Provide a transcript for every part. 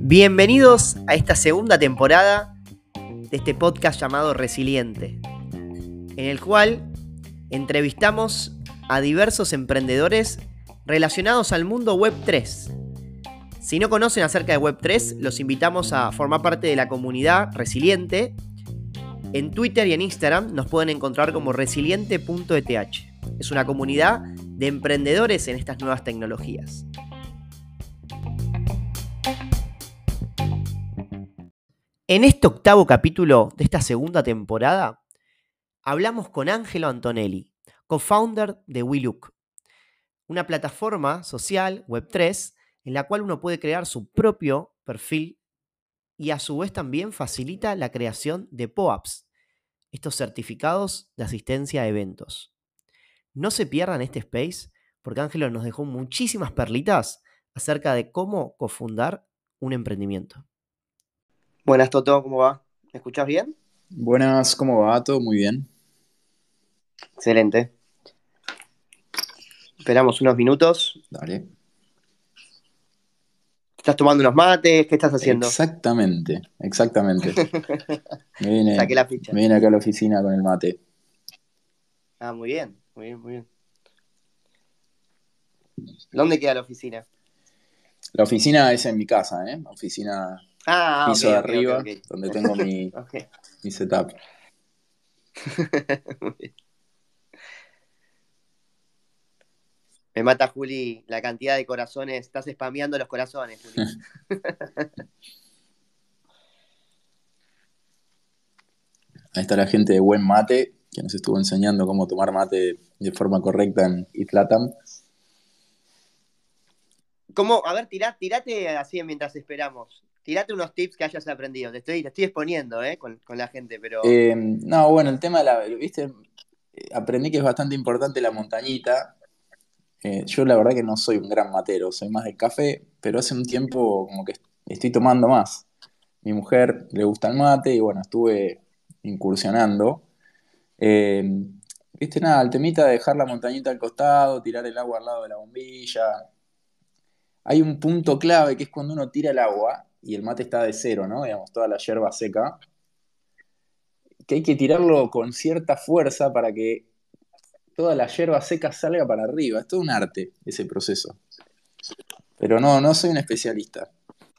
Bienvenidos a esta segunda temporada de este podcast llamado Resiliente, en el cual entrevistamos a diversos emprendedores relacionados al mundo Web 3. Si no conocen acerca de Web 3, los invitamos a formar parte de la comunidad Resiliente. En Twitter y en Instagram nos pueden encontrar como resiliente.eth. Es una comunidad de emprendedores en estas nuevas tecnologías. En este octavo capítulo de esta segunda temporada, hablamos con Angelo Antonelli, co-founder de WeLook, una plataforma social Web3 en la cual uno puede crear su propio perfil y a su vez también facilita la creación de POAPs, estos certificados de asistencia a eventos. No se pierdan este space porque Ángelo nos dejó muchísimas perlitas acerca de cómo cofundar un emprendimiento. Buenas, Toto, ¿cómo va? ¿Me escuchas bien? Buenas, ¿cómo va? Todo muy bien. Excelente. Esperamos unos minutos. Dale. ¿Estás tomando unos mates? ¿Qué estás haciendo? Exactamente, exactamente. me vine, Saqué la ficha. Me vine acá a la oficina con el mate. Ah, muy bien, muy bien, muy bien. ¿Dónde queda la oficina? La oficina es en mi casa, ¿eh? Oficina Ah, piso de arriba, donde tengo mi, mi setup. Muy bien. Me mata, Juli, la cantidad de corazones. Estás spameando los corazones, Juli. Ahí está la gente de Buen Mate, que nos estuvo enseñando cómo tomar mate de forma correcta en Iflatam. ¿Cómo? A ver, tirá- tirate así mientras esperamos. Tirate unos tips que hayas aprendido. Te estoy, te estoy exponiendo, ¿eh? Con, con la gente, pero. Eh, no, bueno, el tema de la, viste, Eh, aprendí que es bastante importante la montañita. Eh, yo la verdad que no soy un gran matero, soy más de café, pero hace un tiempo como que estoy tomando más. Mi mujer le gusta el mate y bueno, estuve incursionando. Eh, viste, nada, el temita de dejar la montañita al costado, tirar el agua al lado de la bombilla. Hay un punto clave que es cuando uno tira el agua y el mate está de cero, ¿no? Digamos, toda la yerba seca que hay que tirarlo con cierta fuerza para que toda la hierba seca salga para arriba. Es todo un arte ese proceso. Pero no, no soy un especialista.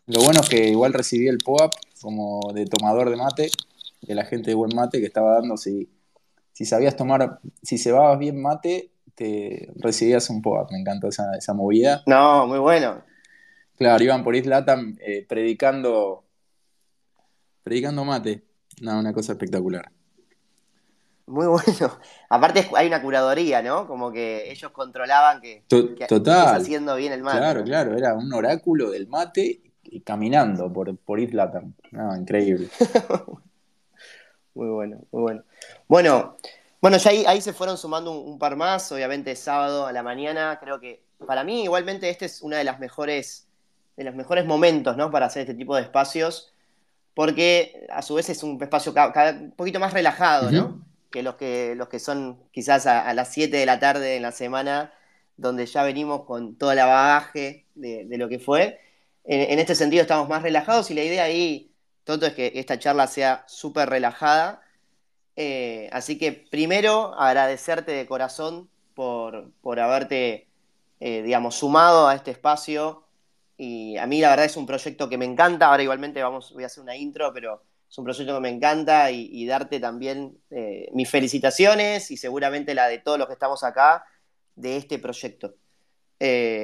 Lo bueno es que igual recibí el POAP como de tomador de mate, de la gente de buen mate que estaba dando si, si sabías tomar, si cebabas bien mate, te recibías un POAP. Me encantó esa, esa movida. No, muy bueno. Claro, iban por Islatam eh, predicando, predicando mate. No, una cosa espectacular. Muy bueno. Aparte hay una curadoría, ¿no? Como que ellos controlaban que, To- que total. haciendo bien el mate. Claro, ¿no? claro, era un oráculo del mate y caminando por, por Islatam. No, increíble. Muy bueno, muy bueno. Bueno, bueno, ya ahí, ahí se fueron sumando un, un par más, obviamente sábado a la mañana, creo que para mí igualmente este es una de las mejores, de los mejores momentos, ¿no? Para hacer este tipo de espacios, porque a su vez es un espacio cada, un poquito más relajado, ¿no? Que los que, los que son quizás a, a las 7 de la tarde en la semana, donde ya venimos con todo el bagaje de, de lo que fue. En, en este sentido estamos más relajados y la idea ahí, Toto, es que esta charla sea súper relajada. Eh, así que primero agradecerte de corazón por, por haberte, eh, digamos, sumado a este espacio. Y a mí la verdad es un proyecto que me encanta. Ahora igualmente vamos, voy a hacer una intro, pero es un proyecto que me encanta y, y darte también eh, mis felicitaciones y seguramente la de todos los que estamos acá de este proyecto.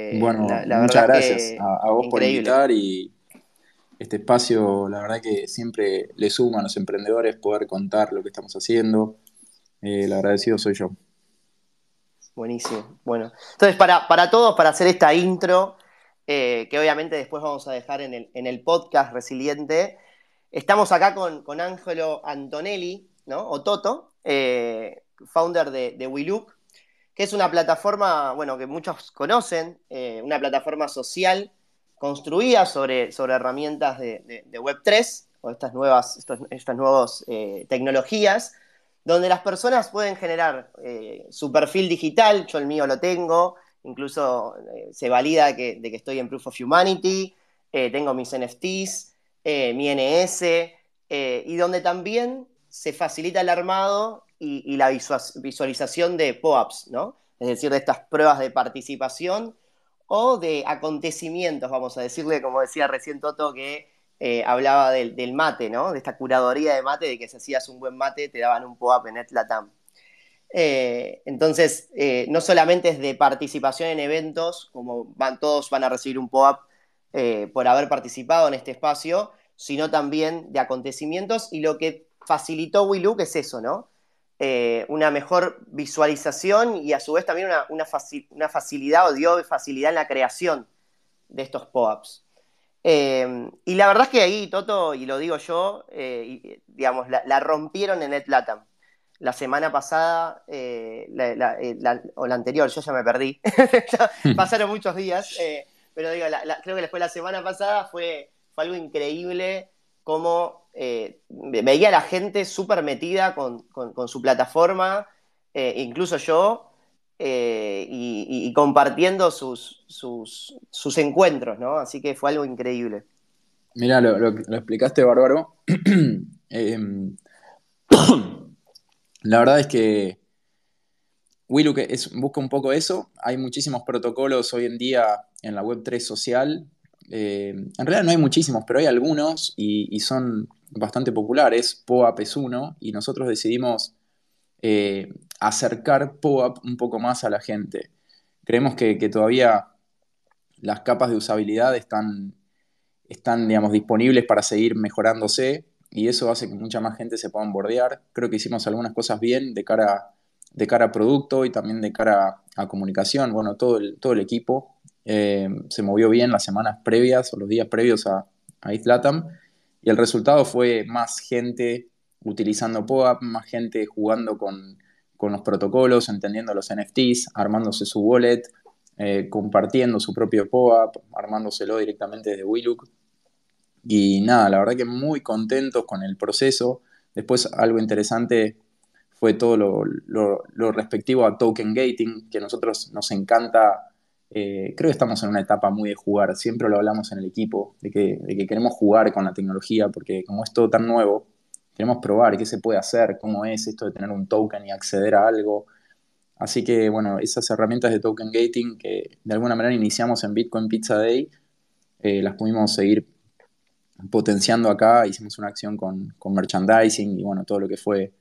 Bueno, la- la muchas gracias a, a vos por invitar y este espacio, la verdad que siempre le suma a los emprendedores poder contar lo que estamos haciendo. Eh, el agradecido soy yo. Buenísimo. Bueno, entonces para, para todos, para hacer esta intro, eh, que obviamente después vamos a dejar en el, en el podcast Resiliente, estamos acá con, con Angelo Antonelli, ¿no? O Toto, eh, founder de, de WeLook, que es una plataforma, bueno, que muchos conocen, una plataforma social construida sobre, sobre herramientas de, de- de Web3 o estas nuevas, estas eh, tecnologías, donde las personas pueden generar eh, su perfil digital, yo el mío lo tengo, incluso eh, se valida que, de que estoy en Proof of Humanity, tengo mis NFTs, mi NS, y donde también se facilita el armado y, la visualización de POAPs, ¿no? Es decir, de estas pruebas de participación o de acontecimientos, vamos a decirle, como decía recién Toto, que eh, hablaba del, mate, ¿no? De esta curadoría de mate, de que si hacías un buen mate te daban un POAP en NetLatam. Eh, entonces, eh, no solamente es de participación en eventos, como van, todos van a recibir un POAP por haber participado en este espacio, sino también de acontecimientos y lo que facilitó WeLook es eso, ¿no? Eh, una mejor visualización y a su vez también una, facilidad o dio facilidad en la creación de estos POAPs. Eh, y la verdad es que ahí, Toto, y lo digo yo, eh, digamos, la, rompieron en NetLatam. La semana pasada, o la anterior, yo ya me perdí, pasaron muchos días, pero digo, creo que después la semana pasada fue, fue algo increíble cómo eh, veía a la gente súper metida con, su plataforma, eh, incluso yo, eh, y, compartiendo sus, sus, encuentros, ¿no? Así que fue algo increíble. Mira, lo, explicaste bárbaro. La verdad es que Willu busca un poco eso. Hay muchísimos protocolos hoy en día en la Web3 social. En realidad no hay muchísimos, pero hay algunos y son bastante populares, POAP es uno, y nosotros decidimos eh, acercar POAP un poco más a la gente. Creemos que, todavía las capas de usabilidad están, están digamos, disponibles para seguir mejorándose y eso hace que mucha más gente se pueda bordear. Creo que hicimos algunas cosas bien de cara, de cara a producto y también de cara a comunicación. Bueno, todo el, todo el equipo eh, se movió bien las semanas previas o los días previos a, a y el resultado fue más gente utilizando POAP, más gente jugando con, los protocolos, entendiendo los NFTs, armándose su wallet, eh, compartiendo su propio POAP, armándoselo directamente desde WeLook. Y nada, la verdad que muy contentos con el proceso. Después algo interesante fue todo lo, lo respectivo a token gating, que a nosotros nos encanta eh, creo que estamos en una etapa muy de jugar, siempre lo hablamos en el equipo, de que, queremos jugar con la tecnología, porque como es todo tan nuevo, queremos probar qué se puede hacer, cómo es esto de tener un token y acceder a algo. Así que, bueno, esas herramientas de token gating que de alguna manera iniciamos en Bitcoin Pizza Day, eh, las pudimos seguir potenciando acá, hicimos una acción con, merchandising y, bueno, todo lo que fue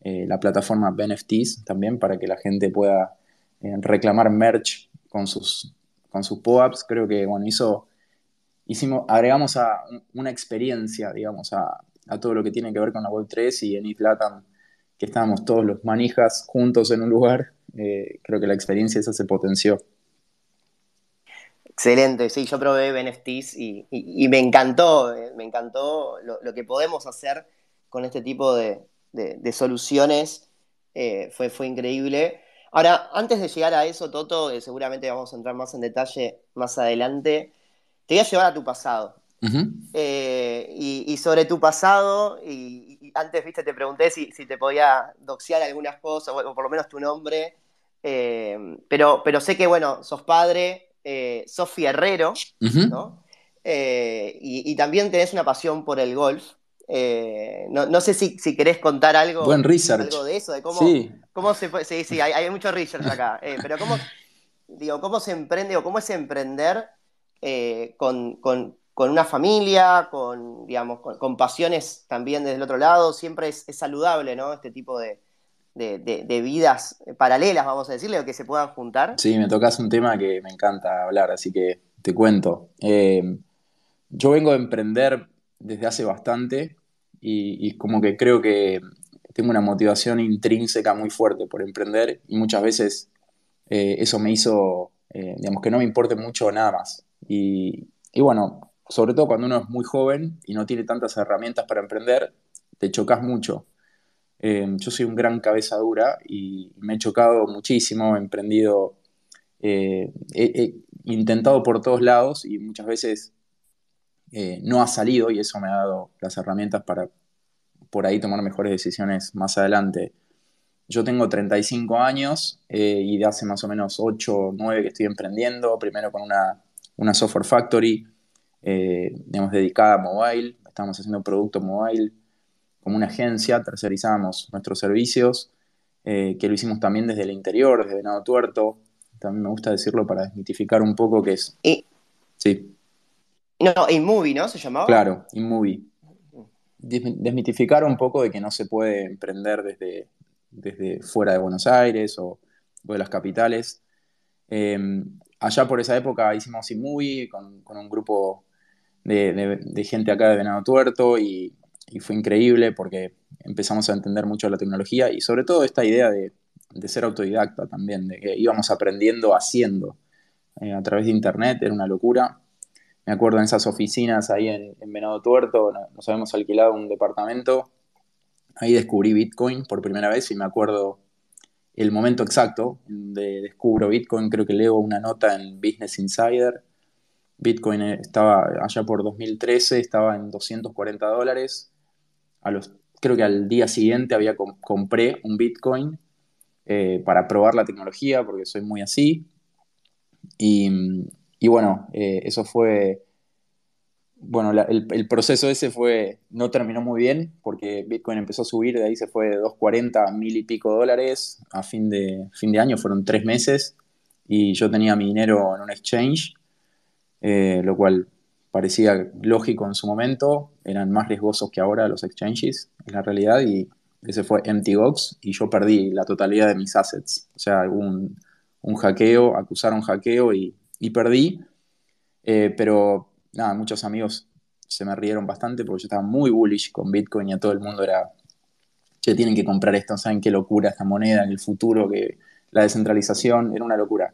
eh, la plataforma BNFTs también para que la gente pueda reclamar merch con sus, con sus POAPs, creo que, bueno, hizo, hicimos, agregamos a una experiencia, digamos, a, todo lo que tiene que ver con la Web3 y en Islatam, que estábamos todos los manijas juntos en un lugar, eh, creo que la experiencia esa se potenció. Excelente, sí, yo probé NFTs y, me encantó, eh, me encantó lo, que podemos hacer con este tipo de, soluciones, eh, fue, fue increíble. Ahora, antes de llegar a eso, Toto, eh, seguramente vamos a entrar más en detalle más adelante, te voy a llevar a tu pasado. Eh, y, sobre tu pasado, y, antes, viste, te pregunté si, te podía doxear algunas cosas, o, por lo menos tu nombre, eh, pero, pero sé que, bueno, sos padre, sos fierrero, ¿no? y, también tenés una pasión por el golf. Eh, no, sé si, querés contar algo, Buen algo de eso, de cómo, sí. cómo se puede. Sí, sí, hay, mucho research acá. Eh, pero cómo, digo, cómo se emprende o cómo es emprender eh, con, una familia, con, digamos, con, pasiones también desde el otro lado. Siempre es, saludable, ¿no? Este tipo de, vidas paralelas, vamos a decirle, o que se puedan juntar. Sí, me tocas un tema que me encanta hablar, así que te cuento. yo vengo a emprender desde hace bastante y, como que creo que tengo una motivación intrínseca muy fuerte por emprender y muchas veces eh, eso me hizo, eh, digamos, que no me importe mucho nada más. Y, bueno, sobre todo cuando uno es muy joven y no tiene tantas herramientas para emprender, te chocas mucho. Eh, yo soy un gran cabeza dura y me he chocado muchísimo, he emprendido, he intentado por todos lados y muchas veces eh, no ha salido y eso me ha dado las herramientas para por ahí tomar mejores decisiones más adelante. yo tengo 35 años eh, y de hace más o menos 8 o 9 que estoy emprendiendo, primero con una, una software factory, eh, digamos, dedicada a mobile, estábamos haciendo producto mobile como una agencia, tercerizamos nuestros servicios, que lo hicimos también desde el interior, desde Venado Tuerto, también me gusta decirlo para desmitificar un poco qué es... Sí. No, InMovie, ¿no? ¿Se llamaba? Claro, InMovie. Desmitificar un poco de que no se puede emprender desde, desde fuera de Buenos Aires o, de las capitales. Em, allá por esa época hicimos InMovie con, con un grupo de, gente acá de Venado Tuerto y, fue increíble porque empezamos a entender mucho la tecnología y sobre todo esta idea de, ser autodidacta también, de que íbamos aprendiendo haciendo eh, a través de internet, era una locura me acuerdo en esas oficinas ahí en, Venado Tuerto, nos habíamos alquilado un departamento, ahí descubrí Bitcoin por primera vez y me acuerdo el momento exacto de descubro Bitcoin, creo que leo una nota en Business Insider, Bitcoin estaba allá por 2013, estaba en 240 dólares, creo que al día siguiente había compré un Bitcoin eh, para probar la tecnología, porque soy muy así, y y bueno, eh, eso fue, bueno, el, proceso ese fue, no terminó muy bien porque Bitcoin empezó a subir, de ahí se fue de 240 a mil y pico dólares a fin de, fin de año, fueron tres meses y yo tenía mi dinero en un exchange, eh, lo cual parecía lógico en su momento, eran más riesgosos que ahora los exchanges, en la realidad, y ese fue MTGOX y yo perdí la totalidad de mis assets. O sea, un, un hackeo, acusaron hackeo y y perdí. Eh, pero nada, muchos amigos se me rieron bastante porque yo estaba muy bullish con Bitcoin y a todo el mundo era, che, tienen que comprar esto, ¿saben qué locura esta moneda en el futuro? que La descentralización era una locura.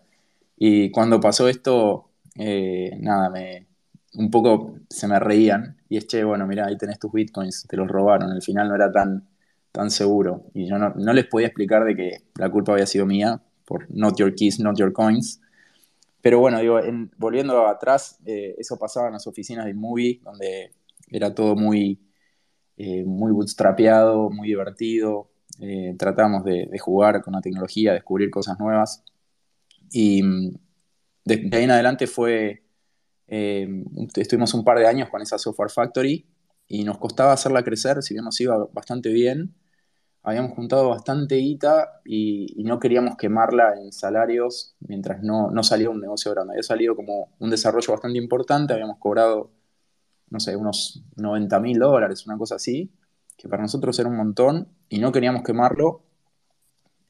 Y cuando pasó esto, eh, nada, me, un poco se me reían y es, che, bueno, mira, ahí tenés tus Bitcoins, te los robaron, al final no era tan, tan seguro. Y yo no, no les podía explicar de que la culpa había sido mía por not your keys, not your coins. Pero bueno, digo, volviendo atrás, eh, eso pasaba en las oficinas de Movie, donde era todo muy, eh, muy bootstrapeado, muy divertido. Eh, tratamos de, jugar con la tecnología, descubrir cosas nuevas. Y mm, de, ahí en adelante fue, estuvimos un par de años con esa Software Factory y nos costaba hacerla crecer, si bien nos iba bastante bien habíamos juntado bastante guita y, no queríamos quemarla en salarios mientras no, no salía un negocio grande. Había salido como un desarrollo bastante importante, habíamos cobrado, no sé, unos 90 mil dólares, una cosa así, que para nosotros era un montón y no queríamos quemarlo.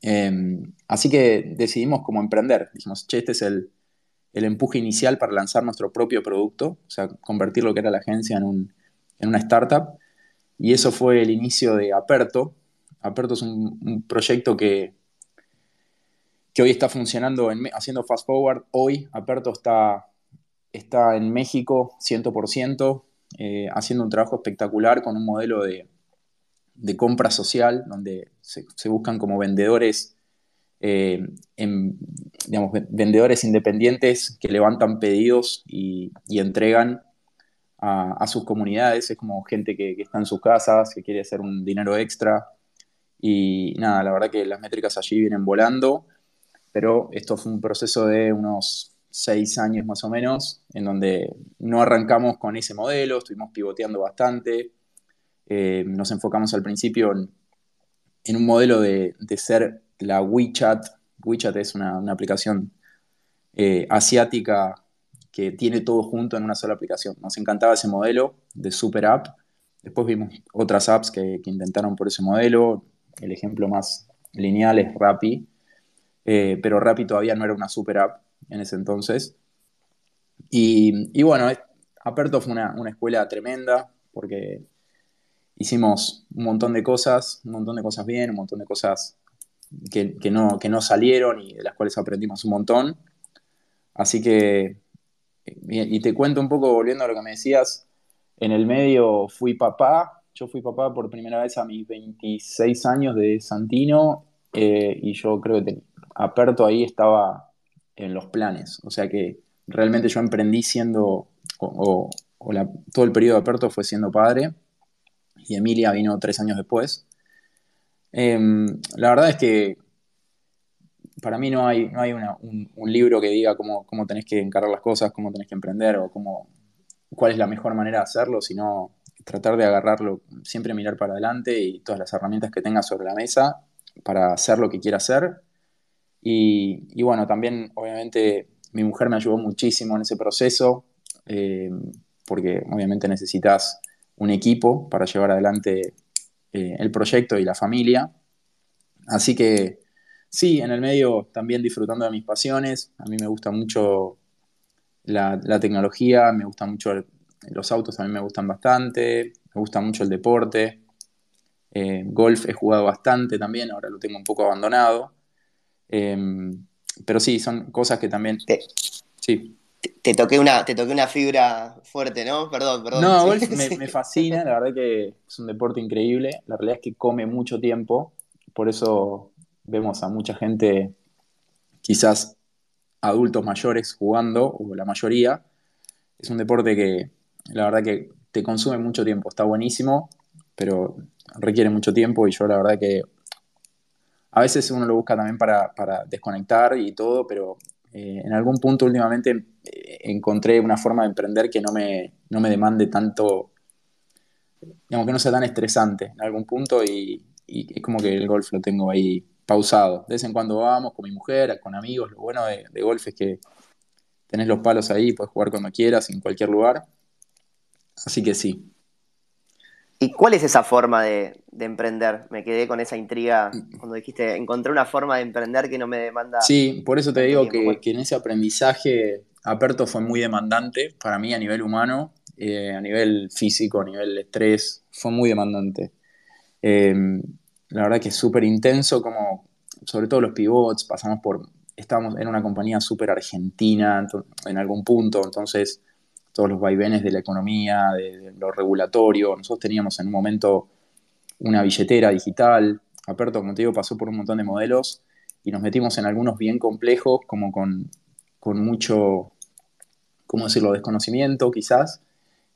Em, así que decidimos como emprender. Dijimos, che, este es el, el, empuje inicial para lanzar nuestro propio producto, o sea, convertir lo que era la agencia en, un, en una startup. Y eso fue el inicio de Aperto, Aperto es un, proyecto que, que hoy está funcionando, haciendo fast forward. Hoy Aperto está, está en México 100%, eh, haciendo un trabajo espectacular con un modelo de, compra social, donde se, buscan como vendedores, eh, digamos, vendedores independientes que levantan pedidos y, entregan a, sus comunidades. Es como gente que, está en sus casas, que quiere hacer un dinero extra y nada, la verdad que las métricas allí vienen volando, pero esto fue un proceso de unos seis años más o menos, en donde no arrancamos con ese modelo, estuvimos pivoteando bastante, eh, nos enfocamos al principio en, un modelo de, ser la WeChat. WeChat es una, aplicación eh, asiática que tiene todo junto en una sola aplicación. Nos encantaba ese modelo de super app. Después vimos otras apps que intentaron por ese modelo, el ejemplo más lineal es Rappi, eh, pero Rappi todavía no era una super app en ese entonces. Y, bueno, Aperto fue una, escuela tremenda porque hicimos un montón de cosas, un montón de cosas bien, un montón de cosas que, no, que no salieron y de las cuales aprendimos un montón. Así que, y te cuento un poco, volviendo a lo que me decías, en el medio fui papá yo fui papá por primera vez a mis 26 años de Santino eh, y yo creo que Aperto ahí estaba en los planes. O sea que realmente yo emprendí siendo, o, todo el periodo de Aperto fue siendo padre y Emilia vino tres años después. Em, la verdad es que para mí no hay, no hay un, libro que diga cómo, cómo, tenés que encarar las cosas, cómo tenés que emprender o cómo, cuál es la mejor manera de hacerlo, sino tratar de agarrarlo, siempre mirar para adelante y todas las herramientas que tengas sobre la mesa para hacer lo que quiera hacer. Y, bueno, también obviamente mi mujer me ayudó muchísimo en ese proceso, eh, porque obviamente necesitas un equipo para llevar adelante eh, el proyecto y la familia. Así que sí, en el medio también disfrutando de mis pasiones. A mí me gusta mucho la, tecnología, me gustan mucho los autos, a mí me gustan bastante, me gusta mucho el deporte. Eh, golf he jugado bastante también, ahora lo tengo un poco abandonado. Em, pero sí, son cosas que también... Te, sí. Te, toqué una, te toqué una fibra fuerte, ¿no? Perdón, perdón. No, golf me, me, fascina, la verdad que es un deporte increíble. La realidad es que come mucho tiempo, por eso vemos a mucha gente, quizás adultos mayores jugando, o la mayoría. Es un deporte que la verdad que te consume mucho tiempo, está buenísimo, pero requiere mucho tiempo y yo la verdad que a veces uno lo busca también para, desconectar y todo, pero eh, en algún punto últimamente eh, encontré una forma de emprender que no me, no me demande tanto, digamos que no sea tan estresante en algún punto y, es como que el golf lo tengo ahí pausado. De vez en cuando vamos con mi mujer, con amigos. Lo bueno de, de golf es que tenés los palos ahí, puedes jugar cuando quieras, en cualquier lugar. Así que sí. ¿Y cuál es esa forma de, emprender? Me quedé con esa intriga cuando dijiste, encontré una forma de emprender que no me demanda. Sí, por eso te digo que, en ese aprendizaje Aperto fue muy demandante para mí a nivel humano, eh, a nivel físico, a nivel estrés, fue muy demandante. Em, la verdad que es súper intenso, como sobre todo los pivots, pasamos por, estábamos en una compañía súper argentina en algún punto, entonces todos los vaivenes de la economía, de, lo regulatorio, nosotros teníamos en un momento una billetera digital, Aperto, como te digo, pasó por un montón de modelos y nos metimos en algunos bien complejos, como con, con mucho, ¿cómo decirlo?, desconocimiento quizás,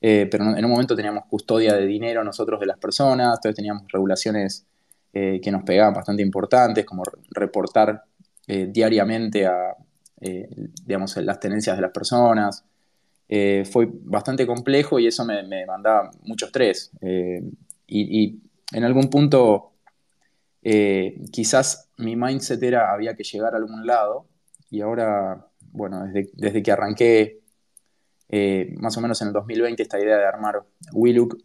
eh, pero en un momento teníamos custodia de dinero nosotros de las personas, entonces teníamos regulaciones eh, que nos pegaban bastante importantes, como reportar eh, diariamente a, digamos, las tenencias de las personas. Fue bastante complejo y eso me, mandaba mucho estrés. Y, en algún punto, quizás mi mindset era había que llegar a algún lado y ahora, bueno, desde, desde que arranqué más o menos en el 2020 esta idea de armar Willook,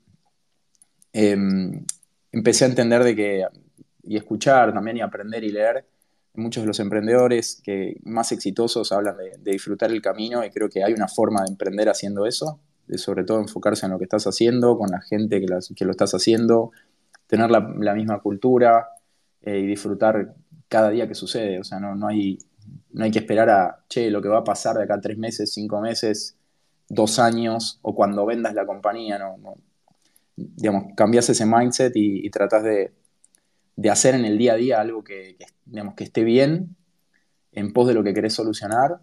em, empecé a entender de que, y escuchar también y aprender y leer, muchos de los emprendedores que más exitosos hablan de, disfrutar el camino y creo que hay una forma de emprender haciendo eso, de sobre todo enfocarse en lo que estás haciendo, con la gente que, lo estás haciendo, tener la, misma cultura eh, y disfrutar cada día que sucede. O sea, no, no, hay, no hay que esperar a, che, lo que va a pasar de acá tres meses, cinco meses, dos años o cuando vendas la compañía. No, digamos, cambias ese mindset y, y tratas de, hacer en el día a día algo que, digamos, que esté bien en pos de lo que querés solucionar.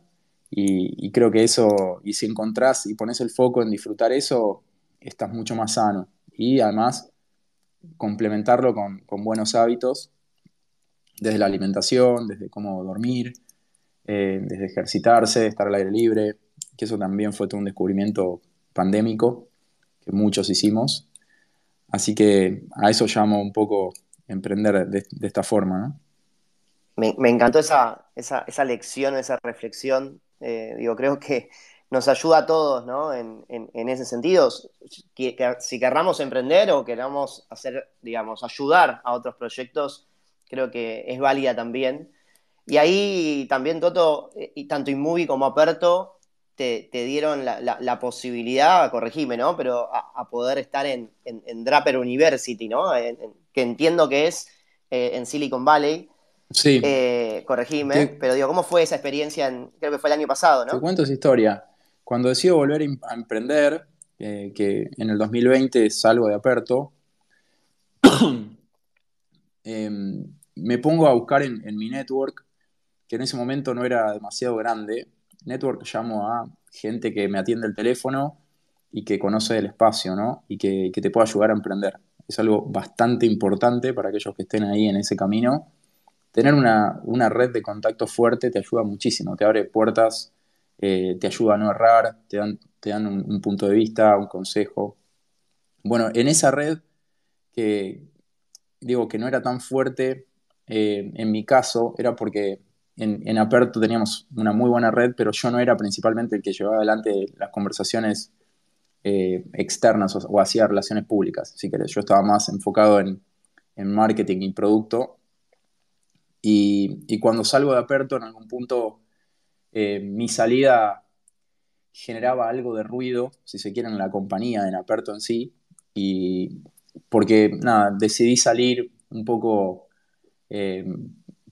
Y, creo que eso, y si encontrás y pones el foco en disfrutar eso, estás mucho más sano. Y además, complementarlo con, buenos hábitos, desde la alimentación, desde cómo dormir, eh, desde ejercitarse, estar al aire libre, que eso también fue todo un descubrimiento pandémico que muchos hicimos. Así que a eso llamo un poco emprender de, esta forma. ¿no? Me, encantó esa, esa, esa, lección, esa reflexión. Eh, digo, creo que nos ayuda a todos ¿no? en, en, ese sentido. si querramos emprender o queramos hacer, digamos, ayudar a otros proyectos, creo que es válida también. Y ahí también, Toto, eh, y tanto Inmovie como Aperto te, dieron la, posibilidad, corregime, ¿no? Pero a, poder estar en, Draper University, ¿no? Que entiendo que es eh, en Silicon Valley. Sí. Eh, corregime, pero digo, ¿cómo fue esa experiencia? En, creo que fue el año pasado, ¿no? Te cuento esa historia. Cuando decido volver a emprender, eh, que en el 2020 salgo de Aperto, em, me pongo a buscar en, en mi network, que en ese momento no era demasiado grande, network llamo a gente que me atiende el teléfono y que conoce el espacio, ¿no? Y que, te pueda ayudar a emprender. Es algo bastante importante para aquellos que estén ahí en ese camino. Tener una, red de contacto fuerte te ayuda muchísimo, te abre puertas, eh, te ayuda a no errar, te dan, te dan un, punto de vista, un consejo. Bueno, en esa red, que digo que no era tan fuerte, eh, en mi caso, era porque en, Aperto teníamos una muy buena red, pero yo no era principalmente el que llevaba adelante las conversaciones eh, externas o, hacía relaciones públicas, si querés. Yo estaba más enfocado en, marketing y producto. Y, cuando salgo de Aperto, en algún punto, eh, mi salida generaba algo de ruido, si se quiere, en la compañía, en Aperto en sí. Y porque, nada, decidí salir un poco eh,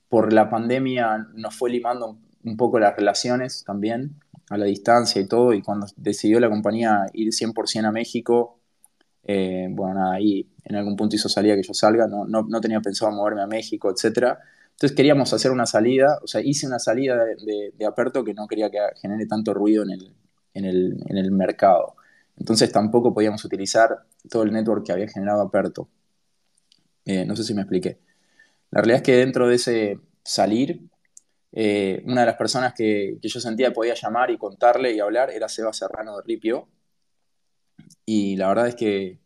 por la pandemia, nos fue limando un poco las relaciones también a la distancia y todo, y cuando decidió la compañía ir 100% a México, eh, bueno, nada, ahí en algún punto hizo salida que yo salga, no, no, tenía pensado moverme a México, etc. Entonces queríamos hacer una salida, o sea, hice una salida de, de, Aperto que no quería que genere tanto ruido en el, en el, en el mercado. Entonces tampoco podíamos utilizar todo el network que había generado Aperto. Eh, no sé si me expliqué. La realidad es que dentro de ese salir, eh, una de las personas que, yo sentía que podía llamar y contarle y hablar era Seba Serrano de Ripio. Y la verdad es que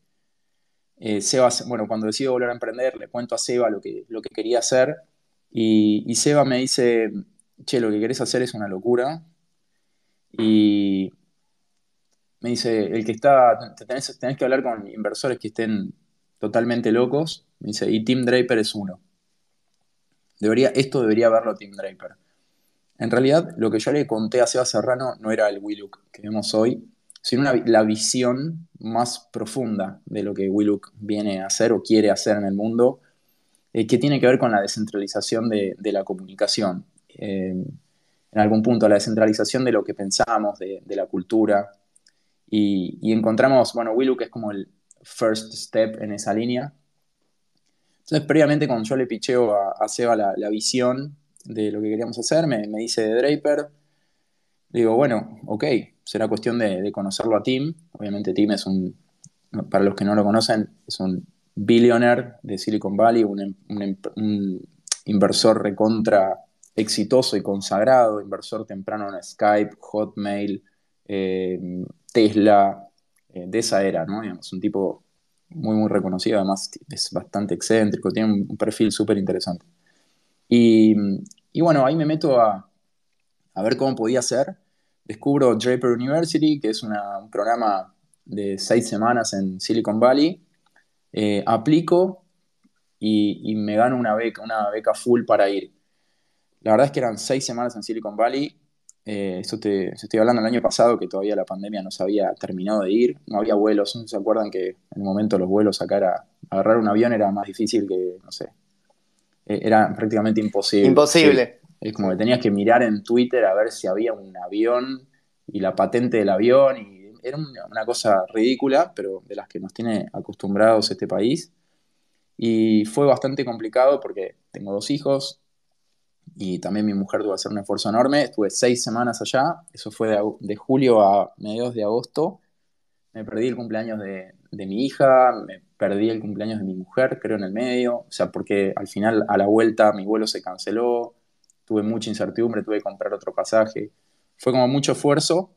eh, Seba, bueno, cuando decido volver a emprender, le cuento a Seba lo que, lo que quería hacer. Y, Seba me dice, che, lo que querés hacer es una locura. Y me dice, el que está, tenés, tenés que hablar con inversores que estén totalmente locos. Me dice, y Tim Draper es uno. Debería, esto debería verlo Tim Draper. En realidad, lo que yo le conté a Seba Serrano no era el WeLook que vemos hoy, sino la visión más profunda de lo que WeLook viene a hacer o quiere hacer en el mundo, eh, que tiene que ver con la descentralización de, la comunicación. Eh, en algún punto, la descentralización de lo que pensamos, de, la cultura. Y, encontramos, bueno, WeLook es como el first step en esa línea, entonces, previamente, cuando yo le picheo a, Seba la, visión de lo que queríamos hacer, me, dice de Draper, digo, bueno, ok, será cuestión de, conocerlo a Tim. Obviamente, Tim es un, para los que no lo conocen, es un billionaire de Silicon Valley, un, inversor recontra exitoso y consagrado, inversor temprano en Skype, Hotmail, eh, Tesla, eh, de esa era, ¿no? Digamos, un tipo muy, muy reconocido, además es bastante excéntrico, tiene un perfil súper interesante. Y, y, bueno, ahí me meto a, a, ver cómo podía ser. Descubro Draper University, que es un programa de seis semanas en Silicon Valley. Eh, aplico y, y, me gano una beca, una beca full para ir. La verdad es que eran seis semanas en Silicon Valley eh, esto te, estoy hablando del año pasado, que todavía la pandemia no se había terminado de ir, no había vuelos, ¿no se acuerdan que en el momento los vuelos acá era, agarrar un avión era más difícil que, no sé, eh, era prácticamente imposible. Imposible. Es como que tenías que mirar en Twitter a ver si había un avión y la patente del avión, y era una cosa ridícula, pero de las que nos tiene acostumbrados este país. Y fue bastante complicado porque tengo dos hijos, y también mi mujer tuvo que hacer un esfuerzo enorme. Estuve seis semanas allá, eso fue de, julio a mediados de agosto. Me perdí el cumpleaños de, mi hija, me perdí el cumpleaños de mi mujer, creo, en el medio. O sea, porque al final, a la vuelta, mi vuelo se canceló, tuve mucha incertidumbre, tuve que comprar otro pasaje. Fue como mucho esfuerzo.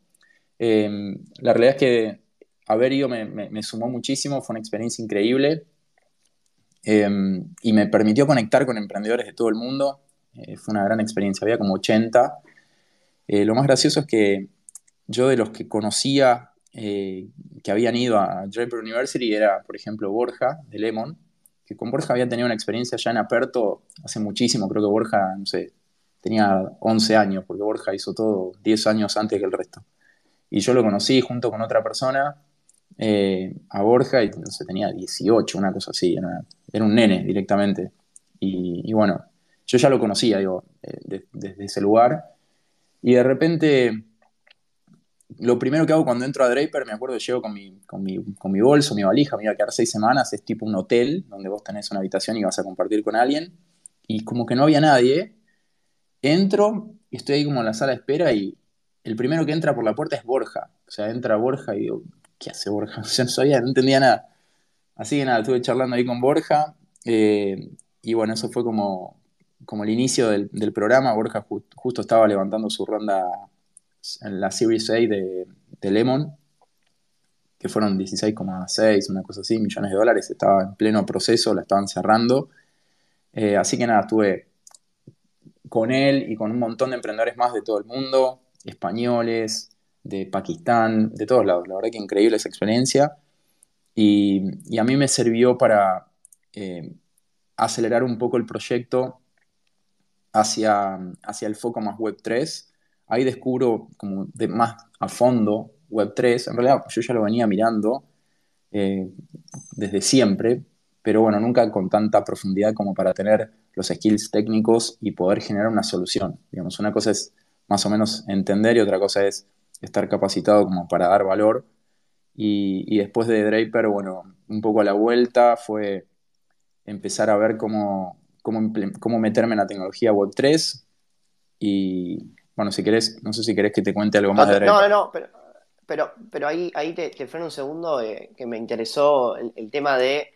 Em, la realidad es que haber ido me, sumó muchísimo, fue una experiencia increíble. Em, y me permitió conectar con emprendedores de todo el mundo. Eh, fue una gran experiencia, había como 80. Eh, lo más gracioso es que yo de los que conocía eh, que habían ido a Draper University era, por ejemplo, Borja de Lemon, que con Borja había tenido una experiencia ya en Aperto hace muchísimo, creo que Borja, no sé, tenía 11 años, porque Borja hizo todo 10 años antes que el resto. Y yo lo conocí junto con otra persona, a Borja, y no sé, tenía 18, una cosa así, era, un nene directamente. y, bueno, yo ya lo conocía, digo, eh, desde ese lugar. Y de repente, lo primero que hago cuando entro a Draper, me acuerdo llego con mi, con mi, con mi bolso, mi valija, me iba a quedar seis semanas, es tipo un hotel donde vos tenés una habitación y vas a compartir con alguien. Y como que no había nadie, entro y estoy ahí como en la sala de espera y el primero que entra por la puerta es Borja. O sea, entra Borja y digo, ¿qué hace Borja? O sea, no sabía, no entendía nada. Así que nada, estuve charlando ahí con Borja eh, y bueno, eso fue como, como el inicio del, programa. Borja justo estaba levantando su ronda en la Series A de, Lemon, que fueron 16,6, una cosa así, millones de dólares. Estaba en pleno proceso, la estaban cerrando. Eh, así que nada, estuve con él y con un montón de emprendedores más de todo el mundo, españoles, de Pakistán, de todos lados. La verdad que increíble esa experiencia. Y, a mí me sirvió para eh, acelerar un poco el proyecto hacia, hacia el foco más Web3. Ahí descubro como de más a fondo Web3. En realidad yo ya lo venía mirando eh, desde siempre, pero bueno, nunca con tanta profundidad como para tener los skills técnicos y poder generar una solución. Digamos, una cosa es más o menos entender y otra cosa es estar capacitado como para dar valor. Y, después de Draper, bueno, un poco a la vuelta fue empezar a ver cómo, cómo, meterme en la tecnología Web3. Y bueno, si querés, no sé si querés que te cuente algo más de Draper. No, no, no, pero, pero, ahí, ahí te, te freno un segundo, eh, que me interesó el, tema de.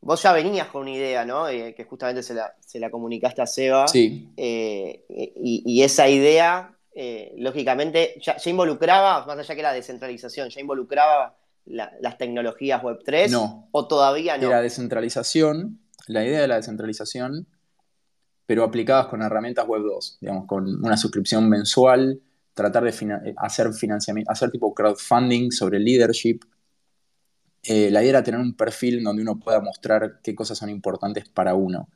Vos ya venías con una idea, ¿no? Eh, que justamente se la, se la, comunicaste a Seba. Sí. Eh, y, y, esa idea lógicamente, ya, involucraba, más allá que la descentralización, ya involucraba las tecnologías Web3 no, o todavía no. Era descentralización, la idea de la descentralización, pero aplicadas con herramientas Web 2, digamos, con una suscripción mensual, tratar de eh, hacer financiamiento, hacer tipo crowdfunding sobre leadership. Eh, la idea era tener un perfil donde uno pueda mostrar qué cosas son importantes para uno,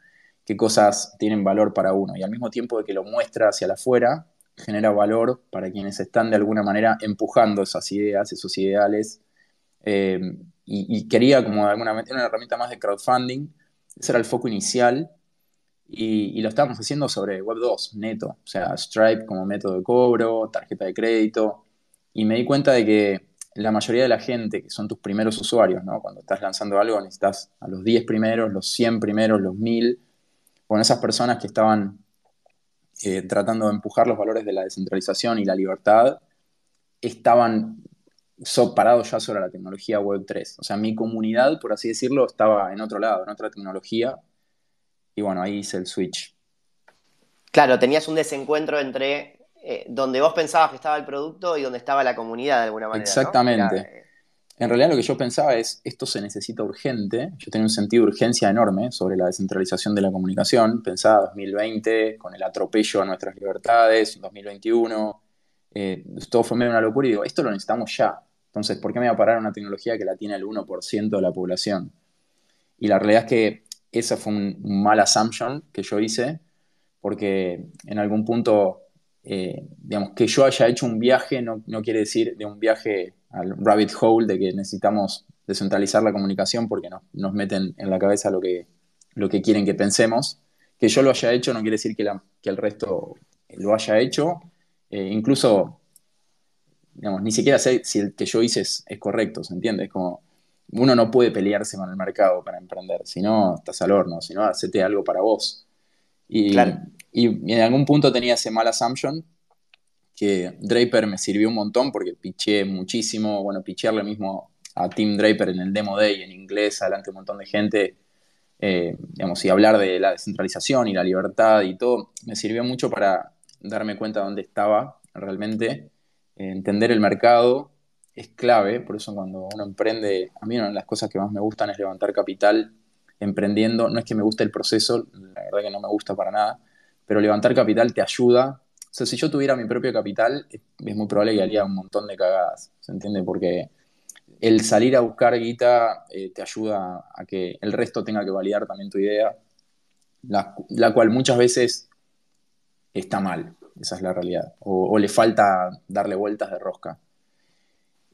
qué cosas tienen valor para uno, y al mismo tiempo de que lo muestra hacia afuera, genera valor para quienes están de alguna manera empujando esas ideas, esos ideales. Eh, y, quería como de alguna manera una herramienta más de crowdfunding. Ese era el foco inicial. Y, lo estábamos haciendo sobre Web 2, neto. O sea, Stripe como método de cobro, tarjeta de crédito. Y me di cuenta de que la mayoría de la gente, que son tus primeros usuarios, ¿no? Cuando estás lanzando algo, necesitas a los 10 primeros, los 100 primeros, los 1000. Con esas personas que estaban eh, tratando de empujar los valores de la descentralización y la libertad, estaban parados ya sobre la tecnología Web 3. O sea, mi comunidad, por así decirlo, estaba en otro lado, en otra tecnología. Y bueno, ahí hice el switch. Claro, tenías un desencuentro entre eh, donde vos pensabas que estaba el producto y donde estaba la comunidad de alguna manera. Exactamente. Eh, en realidad lo que yo pensaba es, esto se necesita urgente. Yo tenía un sentido de urgencia enorme sobre la descentralización de la comunicación. Pensaba 2020, con el atropello a nuestras libertades, 2021. Eh, todo fue medio una locura y digo, esto lo necesitamos ya. Entonces, ¿por qué me va a parar una tecnología que la tiene el 1% de la población? Y la realidad es que esa fue un, mal assumption que yo hice, porque en algún punto, eh, digamos, que yo haya hecho un viaje no, no quiere decir de un viaje al rabbit hole de que necesitamos descentralizar la comunicación porque nos meten en la cabeza lo que, lo que quieren que pensemos. Que yo lo haya hecho no quiere decir que, que el resto lo haya hecho. Eh, incluso, digamos, ni siquiera sé si el que yo hice es, correcto, ¿se entiende? Es como, uno no puede pelearse con el mercado para emprender, si no, estás al horno, si no, hacete algo para vos. Y, y en algún punto tenía ese mal assumption que Draper me sirvió un montón porque piché muchísimo, bueno, pichearle mismo a Tim Draper en el Demo Day en inglés, adelante un montón de gente, eh, digamos, y hablar de la descentralización y la libertad y todo, me sirvió mucho para darme cuenta de dónde estaba realmente, entender el mercado es clave, por eso cuando uno emprende, a mí una de las cosas que más me gustan es levantar capital emprendiendo, no es que me guste el proceso, la verdad que no me gusta para nada, pero levantar capital te ayuda. O sea, si yo tuviera mi propio capital, es muy probable que haría un montón de cagadas, ¿se entiende? Porque el salir a buscar guita eh, te ayuda a que el resto tenga que validar también tu idea, la, cual muchas veces está mal, esa es la realidad, o, le falta darle vueltas de rosca.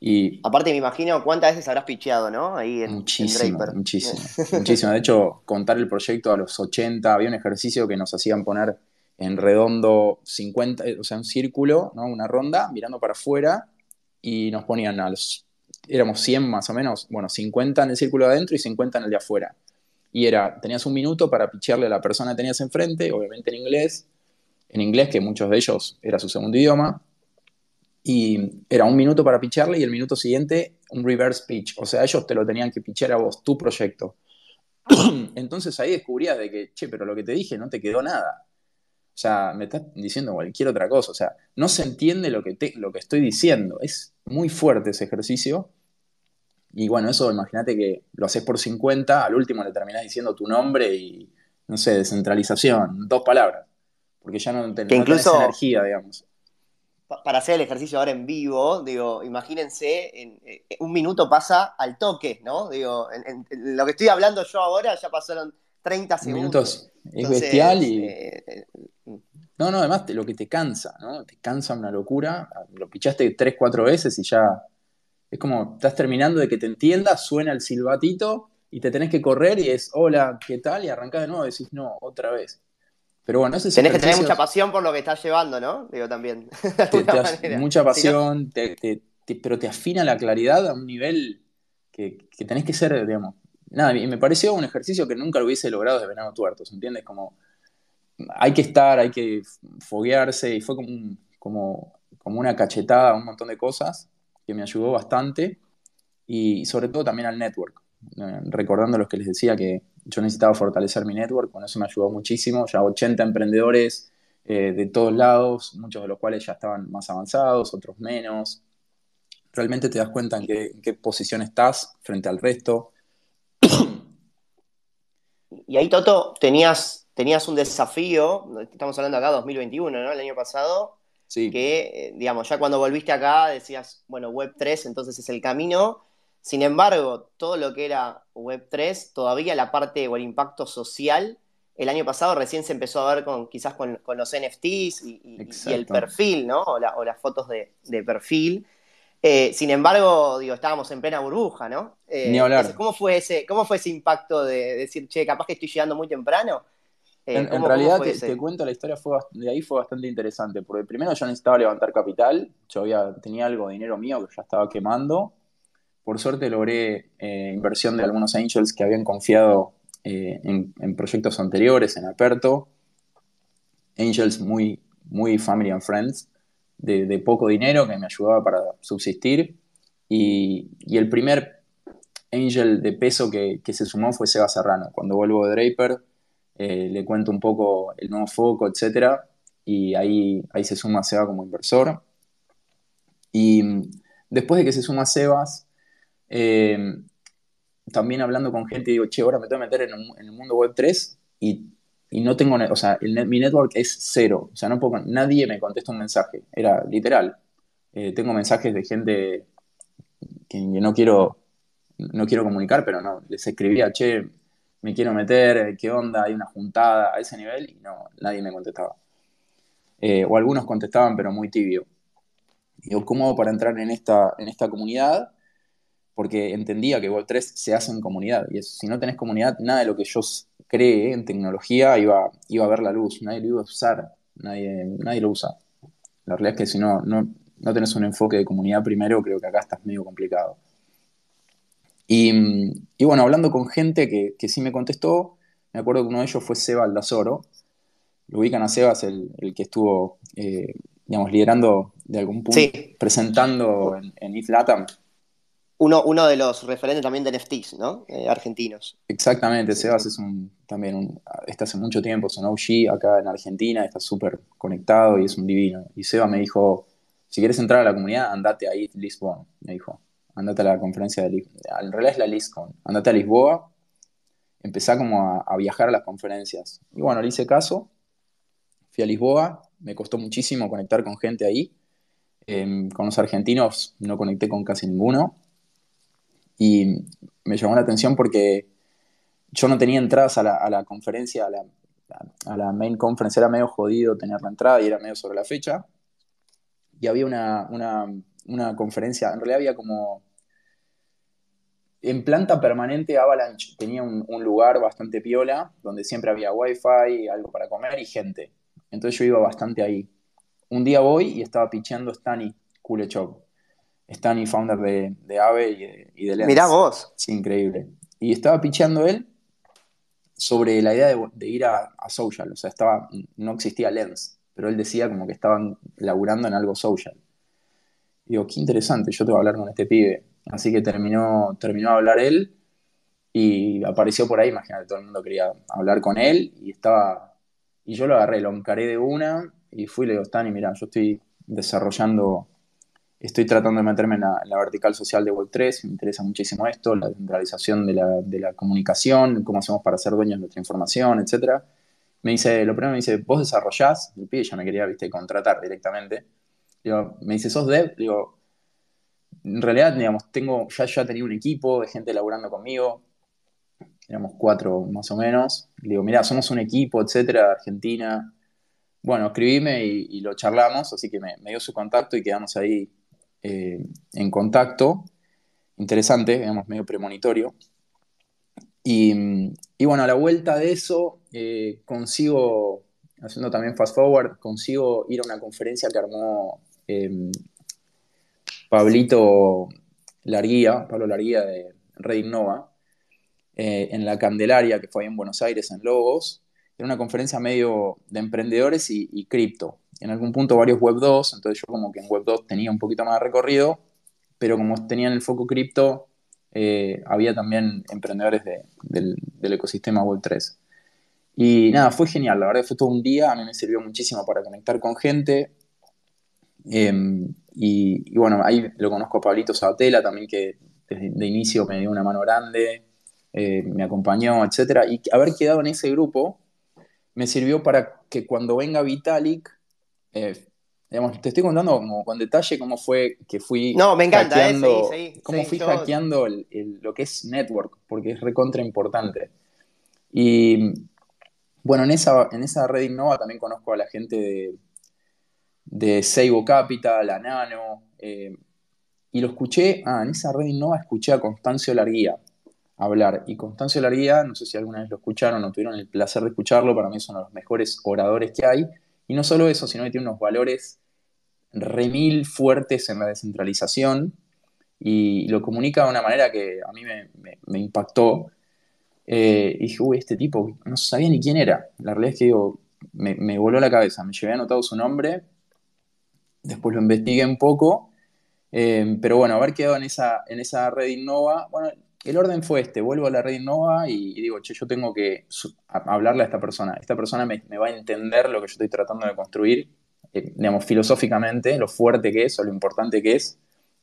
Y Aparte me imagino cuántas veces habrás picheado, ¿no? Ahí en, muchísimo, muchísimo, muchísimo. De hecho, contar el proyecto a los 80, había un ejercicio que nos hacían poner en redondo 50, o sea, un círculo, ¿no? una ronda, mirando para afuera, y nos ponían a los, éramos 100 más o menos, bueno, 50 en el círculo de adentro y 50 en el de afuera. Y era, tenías un minuto para picharle a la persona que tenías enfrente, obviamente en inglés, en inglés, que muchos de ellos era su segundo idioma, y era un minuto para picharle y el minuto siguiente un reverse pitch, o sea, ellos te lo tenían que pitchar a vos, tu proyecto. Entonces ahí descubrías de que, che, pero lo que te dije no te quedó nada. O sea, me estás diciendo cualquier otra cosa. O sea, no se entiende lo que, lo que estoy diciendo. Es muy fuerte ese ejercicio. Y bueno, eso imagínate que lo haces por 50, al último le terminás diciendo tu nombre y, no sé, descentralización, dos palabras. Porque ya no, te, incluso, energía, digamos. Para hacer el ejercicio ahora en vivo, digo, imagínense, en, eh, un minuto pasa al toque, ¿no? Digo, en, lo que estoy hablando yo ahora ya pasaron 30 segundos. Minutos. Es bestial y. Eh, eh, no, no, además lo que te cansa, ¿no? Te cansa una locura. Lo pichaste tres, cuatro veces y ya es como, estás terminando de que te entiendas, suena el silbatito y te tenés que correr y es, hola, ¿qué tal? Y arrancás de nuevo y decís, no, otra vez. Pero bueno, ese Tenés que tener mucha pasión por lo que estás llevando, ¿no? Digo también. mucha pasión, pero te afina la claridad a un nivel que, tenés que ser, digamos. Nada, y me pareció un ejercicio que nunca lo hubiese logrado de Venado Tuertos, ¿entiendes? Como hay que estar, hay que foguearse y fue como, como, como una cachetada a un montón de cosas que me ayudó bastante y sobre todo también al network. Eh, recordando los que les decía que yo necesitaba fortalecer mi network, con eso me ayudó muchísimo. Ya 80 emprendedores eh, de todos lados, muchos de los cuales ya estaban más avanzados, otros menos. Realmente te das cuenta en qué, qué posición estás frente al resto. Y ahí, Toto, tenías, tenías un desafío, estamos hablando acá 2021, ¿no? El año pasado, que, eh, digamos, ya cuando volviste acá decías, bueno, Web 3 entonces es el camino. Sin embargo, todo lo que era Web 3, todavía la parte o el impacto social, el año pasado recién se empezó a ver con quizás con, los NFTs y, el perfil, ¿no? O, las fotos de, perfil. Eh, sin embargo, digo, estábamos en plena burbuja, ¿no? Eh, Ni hablar. ¿cómo, fue ese, ¿Cómo fue ese impacto de decir, che, capaz que estoy llegando muy temprano? Eh, en, realidad, te, cuento, la historia fue, de ahí fue bastante interesante, porque primero yo necesitaba levantar capital, yo había, tenía algo de dinero mío que ya estaba quemando. Por suerte logré eh, inversión de algunos angels que habían confiado eh, en, proyectos anteriores, en Aperto. Angels muy, muy family and friends, de, poco dinero que me ayudaba para subsistir. Y, el primer angel de peso que, que se sumó fue Seba Serrano. Cuando vuelvo de Draper, eh, le cuento un poco el nuevo foco, etc. Y ahí, ahí se suma Seba como inversor. Y después de que se suma Sebas, eh, también hablando con gente, digo, che, ahora me tengo que meter en, el mundo web 3 y, no tengo, o sea, mi network es cero, o sea, no puedo, nadie me contesta un mensaje, era literal. Eh, tengo mensajes de gente que no quiero, no quiero comunicar, pero no, les escribía, che, me quiero meter, qué onda, hay una juntada a ese nivel y no, nadie me contestaba. Eh, o algunos contestaban, pero muy tibio. Digo, ¿cómo para entrar en esta, en esta comunidad? Porque entendía que Web3 se hace en comunidad. Y si no tenés comunidad, nada de lo que yo cree en tecnología iba, iba a ver la luz. Nadie lo iba a usar. Nadie, nadie lo usa. La realidad es que si no, no, no tenés un enfoque de comunidad primero, creo que acá estás medio complicado. Y, bueno, hablando con gente que, que, sí me contestó, me acuerdo que uno de ellos fue Seba Aldazoro. Lo ubican a Sebas, el, el que estuvo, eh, digamos, liderando de algún punto, presentando en, en Latam. Uno, uno, de los referentes también de NFTs, ¿no? Eh, argentinos. Exactamente, Sebas es un, también un, está hace mucho tiempo, es un OG acá en Argentina, está súper conectado y es un divino. Y Seba me dijo, si quieres entrar a la comunidad, andate a Eat Lisbon, me dijo andate a la conferencia de Lisboa, en realidad es la LISCON, andate a Lisboa, empezá como a, viajar a las conferencias. Y bueno, le hice caso, fui a Lisboa, me costó muchísimo conectar con gente ahí, em, con los argentinos no conecté con casi ninguno, y me llamó la atención porque yo no tenía entradas a la, conferencia, a la, a la, main conference, era medio jodido tener la entrada y era medio sobre la fecha, y había una una conferencia, en realidad había como... En planta permanente Avalanche tenía un, lugar bastante piola, donde siempre había wifi, algo para comer y gente. Entonces yo iba bastante ahí. Un día voy y estaba picheando Stani Kulechov. Stani, founder de, de Ave y de, y Mirá vos. Sí, increíble. Y estaba picheando él sobre la idea de, ir a, a, social. O sea, estaba, no existía Lens, pero él decía como que estaban laburando en algo social. Digo, qué interesante, yo te voy a hablar con este pibe. Así que terminó, terminó de hablar él y apareció por ahí, imagínate, todo el mundo quería hablar con él y estaba, y yo lo agarré, lo encaré de una y fui y le digo, Stani, mira, yo estoy desarrollando, estoy tratando de meterme en la, vertical social de Web3, me interesa muchísimo esto, la centralización de la, de la, comunicación, cómo hacemos para ser dueños de nuestra información, etc. Me dice, lo primero me dice, ¿vos desarrollás? El pibe ya me quería, viste, contratar directamente. Digo, me dice, ¿sos dev? Digo, en realidad, digamos, tengo, ya, ya tenía un equipo de gente laburando conmigo, éramos cuatro más o menos. Le digo, mira, somos un equipo, etcétera, Argentina. Bueno, escribime y, lo charlamos, así que me, dio su contacto y quedamos ahí eh, en contacto. Interesante, digamos, medio premonitorio. Y, bueno, a la vuelta de eso, eh, consigo, haciendo también fast forward, consigo ir a una conferencia que armó em, Pablito Larguía, Pablo Larguía de Red Innova, eh, en la Candelaria, que fue ahí en Buenos Aires, en Logos. Era una conferencia medio de emprendedores y, cripto. En algún punto varios Web 2, entonces yo como que en Web 2 tenía un poquito más de recorrido, pero como tenían el foco cripto, eh, había también emprendedores del, ecosistema Web 3. Y nada, fue genial, la verdad fue todo un día, a mí me sirvió muchísimo para conectar con gente. Em, y, bueno, ahí lo conozco a Pablito Sabatella también, que desde de inicio me dio una mano grande. Eh, me acompañó, etcétera, y haber quedado en ese grupo me sirvió para que cuando venga Vitalik, eh, digamos, te estoy contando como con detalle cómo fue que fui no, me encanta, eh, hackeando, cómo fui hackeando lo que es network, porque es recontra importante. Y bueno, en esa, en esa red Innova también conozco a la gente de, de Seibo Capital, a Nano, y lo escuché, ah, en esa red Innova escuché a Constancio Larguía, hablar. Y Constancio Larguía, no sé si alguna vez lo escucharon o tuvieron el placer de escucharlo, para mí es uno de los mejores oradores que hay. Y no solo eso, sino que tiene unos valores remil fuertes en la descentralización y lo comunica de una manera que a mí me, impactó. Eh, y dije, uy, este tipo, no sabía ni quién era. La realidad es que digo, me, voló la cabeza, me llevé anotado su nombre, después lo investigué un poco, eh, pero bueno, haber quedado en esa, en esa red Innova, bueno, el orden fue este, vuelvo a la red Innova y, digo, che, yo tengo que hablarle a esta persona. Esta persona me, va a entender lo que yo estoy tratando de construir, eh, digamos, filosóficamente, lo fuerte que es o lo importante que es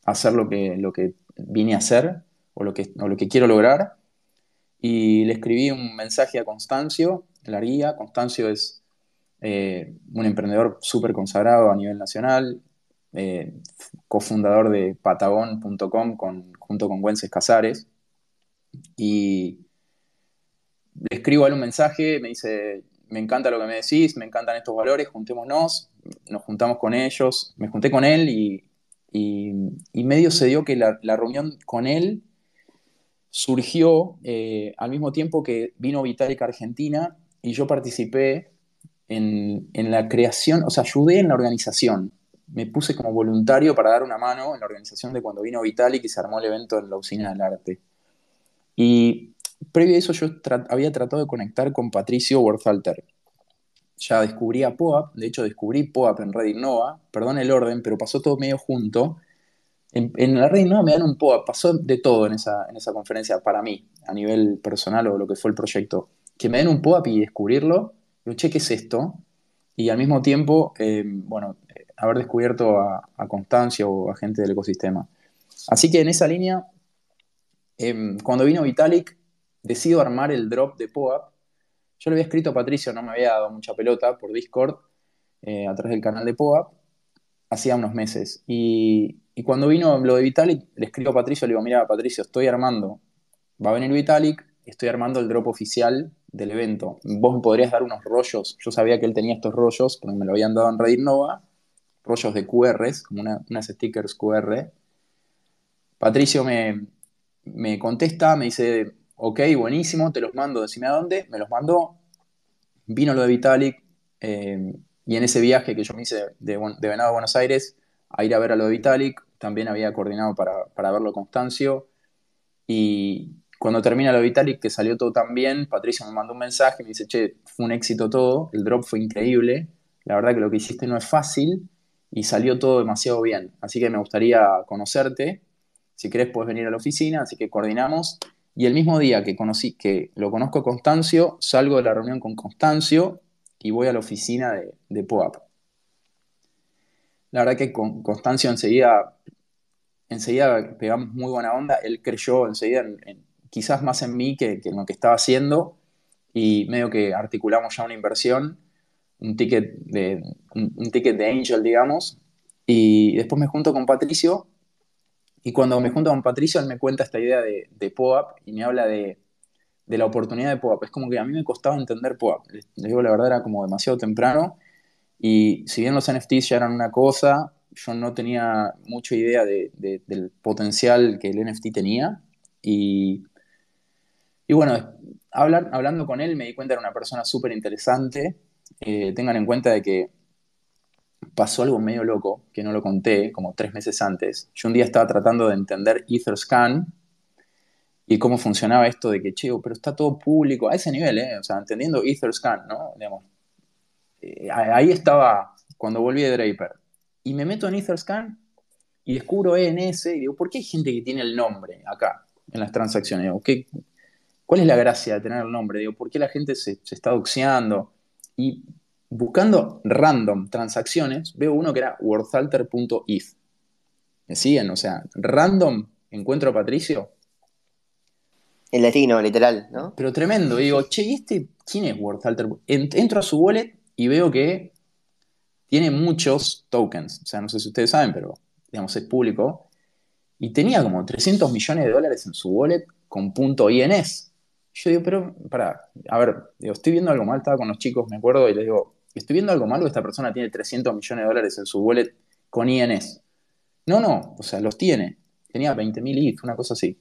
hacer lo que, lo que vine a hacer o lo que, lo que quiero lograr. Y le escribí un mensaje a Constancio, la guía. Constancio es eh, un emprendedor súper consagrado a nivel nacional, eh, cofundador de Patagón.com junto con Wences Casares y le escribo a él un mensaje, me dice, me encanta lo que me decís, me encantan estos valores, juntémonos, nos juntamos con ellos, me junté con él y, medio se dio que la, reunión con él surgió eh, al mismo tiempo que vino Vitalik Argentina y yo participé en, en, la creación, o sea, ayudé en la organización. Me puse como voluntario para dar una mano en la organización de cuando vino Vitalik y se armó el evento en la Usina del Arte. Y previo a eso yo había tratado de conectar con Patricio Worthalter. Ya descubrí a POAP, de hecho descubrí POAP en Red Innova, perdón el orden, pero pasó todo medio junto. En, la Red Innova me dan un POAP, pasó de todo en esa, en esa conferencia para mí, a nivel personal o lo que fue el proyecto. Que me den un POAP y descubrirlo, yo, che, ¿qué es esto? Y al mismo tiempo, eh, bueno, haber descubierto a, a Constancia o a gente del ecosistema. Así que en esa línea Em, cuando vino Vitalik, decido armar el drop de POAP. Yo le había escrito a Patricio, no me había dado mucha pelota por Discord, eh, a través del canal de POAP, hacía unos meses. Y, cuando vino lo de Vitalik, le escribo a Patricio, le digo, mira, Patricio, estoy armando, va a venir Vitalik, estoy armando el drop oficial del evento. Vos me podrías dar unos rollos. Yo sabía que él tenía estos rollos, porque me lo habían dado en Reddit Nova, rollos de QRs, como unas stickers QR. Patricio me, me contesta, me dice, ok, buenísimo, te los mando, decime a dónde, me los mandó, vino lo de Vitalik, eh, y en ese viaje que yo me hice de, Venado a Buenos Aires, a ir a ver a lo de Vitalik, también había coordinado para, verlo Constancio, y cuando termina lo de Vitalik, que salió todo tan bien, Patricio me mandó un mensaje, me dice, che, fue un éxito todo, el drop fue increíble, la verdad que lo que hiciste no es fácil, y salió todo demasiado bien, así que me gustaría conocerte, si querés puedes venir a la oficina, así que coordinamos. Y el mismo día que conocí, que lo conozco Constancio, salgo de la reunión con Constancio y voy a la oficina de, de. La verdad que con Constancio enseguida, enseguida pegamos muy buena onda. Él creyó enseguida, quizás más en mí que, en lo que estaba haciendo, y medio que articulamos ya una inversión, un ticket de, un, ticket de Angel, digamos, y después me junto con Patricio, y cuando me junto con Patricio, él me cuenta esta idea de, de POAP y me habla de, de la oportunidad de POAP. Es como que a mí me costaba entender POAP. Les digo la verdad, era como demasiado temprano y si bien los NFTs ya eran una cosa, yo no tenía mucha idea del potencial que el NFT tenía. Y, y bueno, hablar, hablando con él me di cuenta que era una persona súper interesante. Eh, tengan en cuenta de que pasó algo medio loco, que no lo conté, como tres meses antes. Yo un día estaba tratando de entender Etherscan y cómo funcionaba esto de que, che, pero está todo público, a ese nivel, ¿eh? O sea, entendiendo Etherscan, ¿no? Digamos, eh, ahí estaba cuando volví de Draper. Y me meto en Etherscan y descubro ENS y digo, ¿por qué hay gente que tiene el nombre acá en las transacciones? ¿qué, ¿Cuál es la gracia de tener el nombre? Digo, ¿por qué la gente se, está doxeando? Y buscando random transacciones, veo uno que era worthalter.eth. ¿Me siguen? O sea, random encuentro a Patricio. El latino, literal, ¿no? Pero tremendo. Digo, che, ¿y este quién es Worthalter? Entro a su wallet y veo que tiene muchos tokens. O sea, no sé si ustedes saben, pero digamos, es público. Y tenía como 300 millones de dólares en su wallet con punto INS. Yo digo, pero, para, a ver, digo, estoy viendo algo mal, estaba con los chicos, me acuerdo, y les digo, estoy viendo algo malo, esta persona tiene 300 millones de dólares en su wallet con INS. No, no, o sea, los tiene. Tenía 20.000 ETH, una cosa así.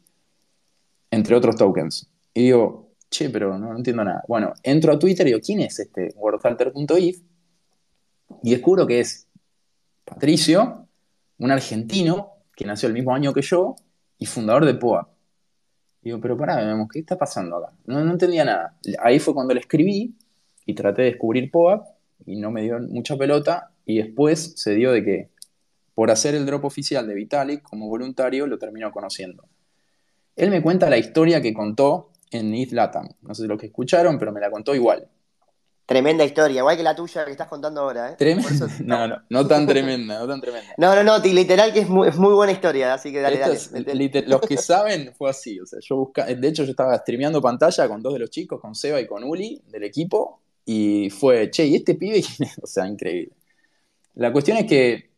Entre otros tokens. Y digo, che, pero no, entiendo nada. Bueno, entro a Twitter y digo, ¿quién es este WordFalter.if? Y descubro que es Patricio, un argentino que nació el mismo año que yo y fundador de POA. Digo, pero pará, vemos, ¿qué está pasando acá? No, no entendía nada. Ahí fue cuando le escribí y traté de descubrir POA y no me dio mucha pelota. Y después se dio de que por hacer el drop oficial de Vitalik como voluntario lo terminó conociendo. Él me cuenta la historia que contó en East Latam. No sé si lo que escucharon, pero me la contó igual. Tremenda historia, igual que la tuya que estás contando ahora. ¿eh? Tremenda. No, no, no tan tremenda, no tan tremenda. No, no, no, literal que es muy, buena historia, así que dale, dale. los que saben fue así, o sea, yo busca, de hecho yo estaba streameando pantalla con dos de los chicos, con Seba y con Uli del equipo, y fue, che, ¿y este pibe O sea, increíble. La cuestión es que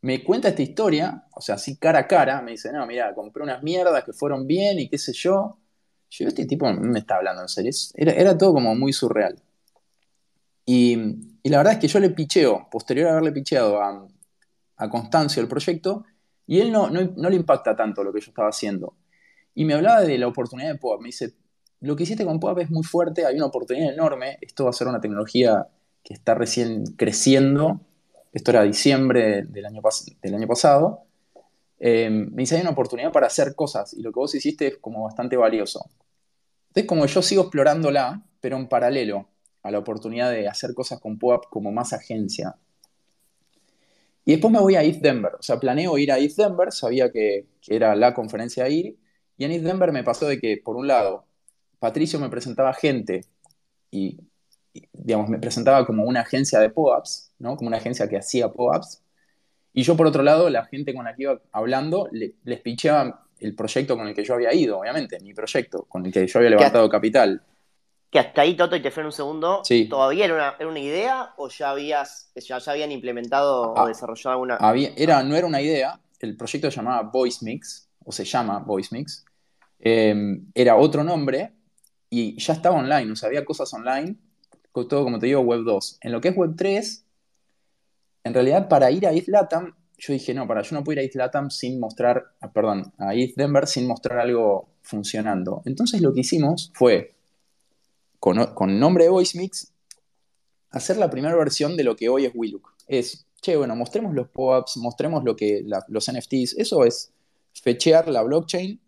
me cuenta esta historia, o sea, así cara a cara, me dice, no, mira, compré unas mierdas que fueron bien y qué sé yo, yo, este tipo me está hablando en serio. Era, todo como muy surreal. Y, la verdad es que yo le picheo, posterior a haberle picheado a, Constancio el proyecto, y él no, no, le impacta tanto lo que yo estaba haciendo. Y me hablaba de la oportunidad de POAP. Me dice, lo que hiciste con POAP es muy fuerte, hay una oportunidad enorme, esto va a ser una tecnología que está recién creciendo. Esto era diciembre del año, pasado. Eh, me dice, hay una oportunidad para hacer cosas y lo que vos hiciste es como bastante valioso. Entonces, como yo sigo explorándola, pero en paralelo a la oportunidad de hacer cosas con POAP como más agencia. Y después me voy a East Denver, o sea, planeo ir a East Denver, sabía que, era la conferencia a ir, y en East Denver me pasó de que, por un lado, Patricio me presentaba gente y, digamos, me presentaba como una agencia de POAPs, ¿no? Como una agencia que hacía POAPs, y yo, por otro lado, la gente con la que iba hablando, les picheaba el proyecto con el que yo había ido, obviamente, mi proyecto, con el que yo había levantado capital. Que hasta ahí, Toto, y te freno un segundo, ¿todavía era una, idea o ya, habías, ya, habían implementado o ah, desarrollado alguna? era, no era una idea, el proyecto se llamaba Voice Mix, o se llama Voice Mix, em, era otro nombre y ya estaba online, o sea, había cosas online, todo como te digo, Web 2. En lo que es Web 3, en realidad para ir a East Latam, yo dije, no, para, yo no puedo ir a East Latam sin mostrar, ah, perdón, a East Denver sin mostrar algo funcionando. Entonces lo que hicimos fue, con, nombre de VoiceMix, hacer la primera versión de lo que hoy es WeLook. Es, che, bueno, mostremos los pop-ups, mostremos lo que, los NFTs, eso es fechear la blockchain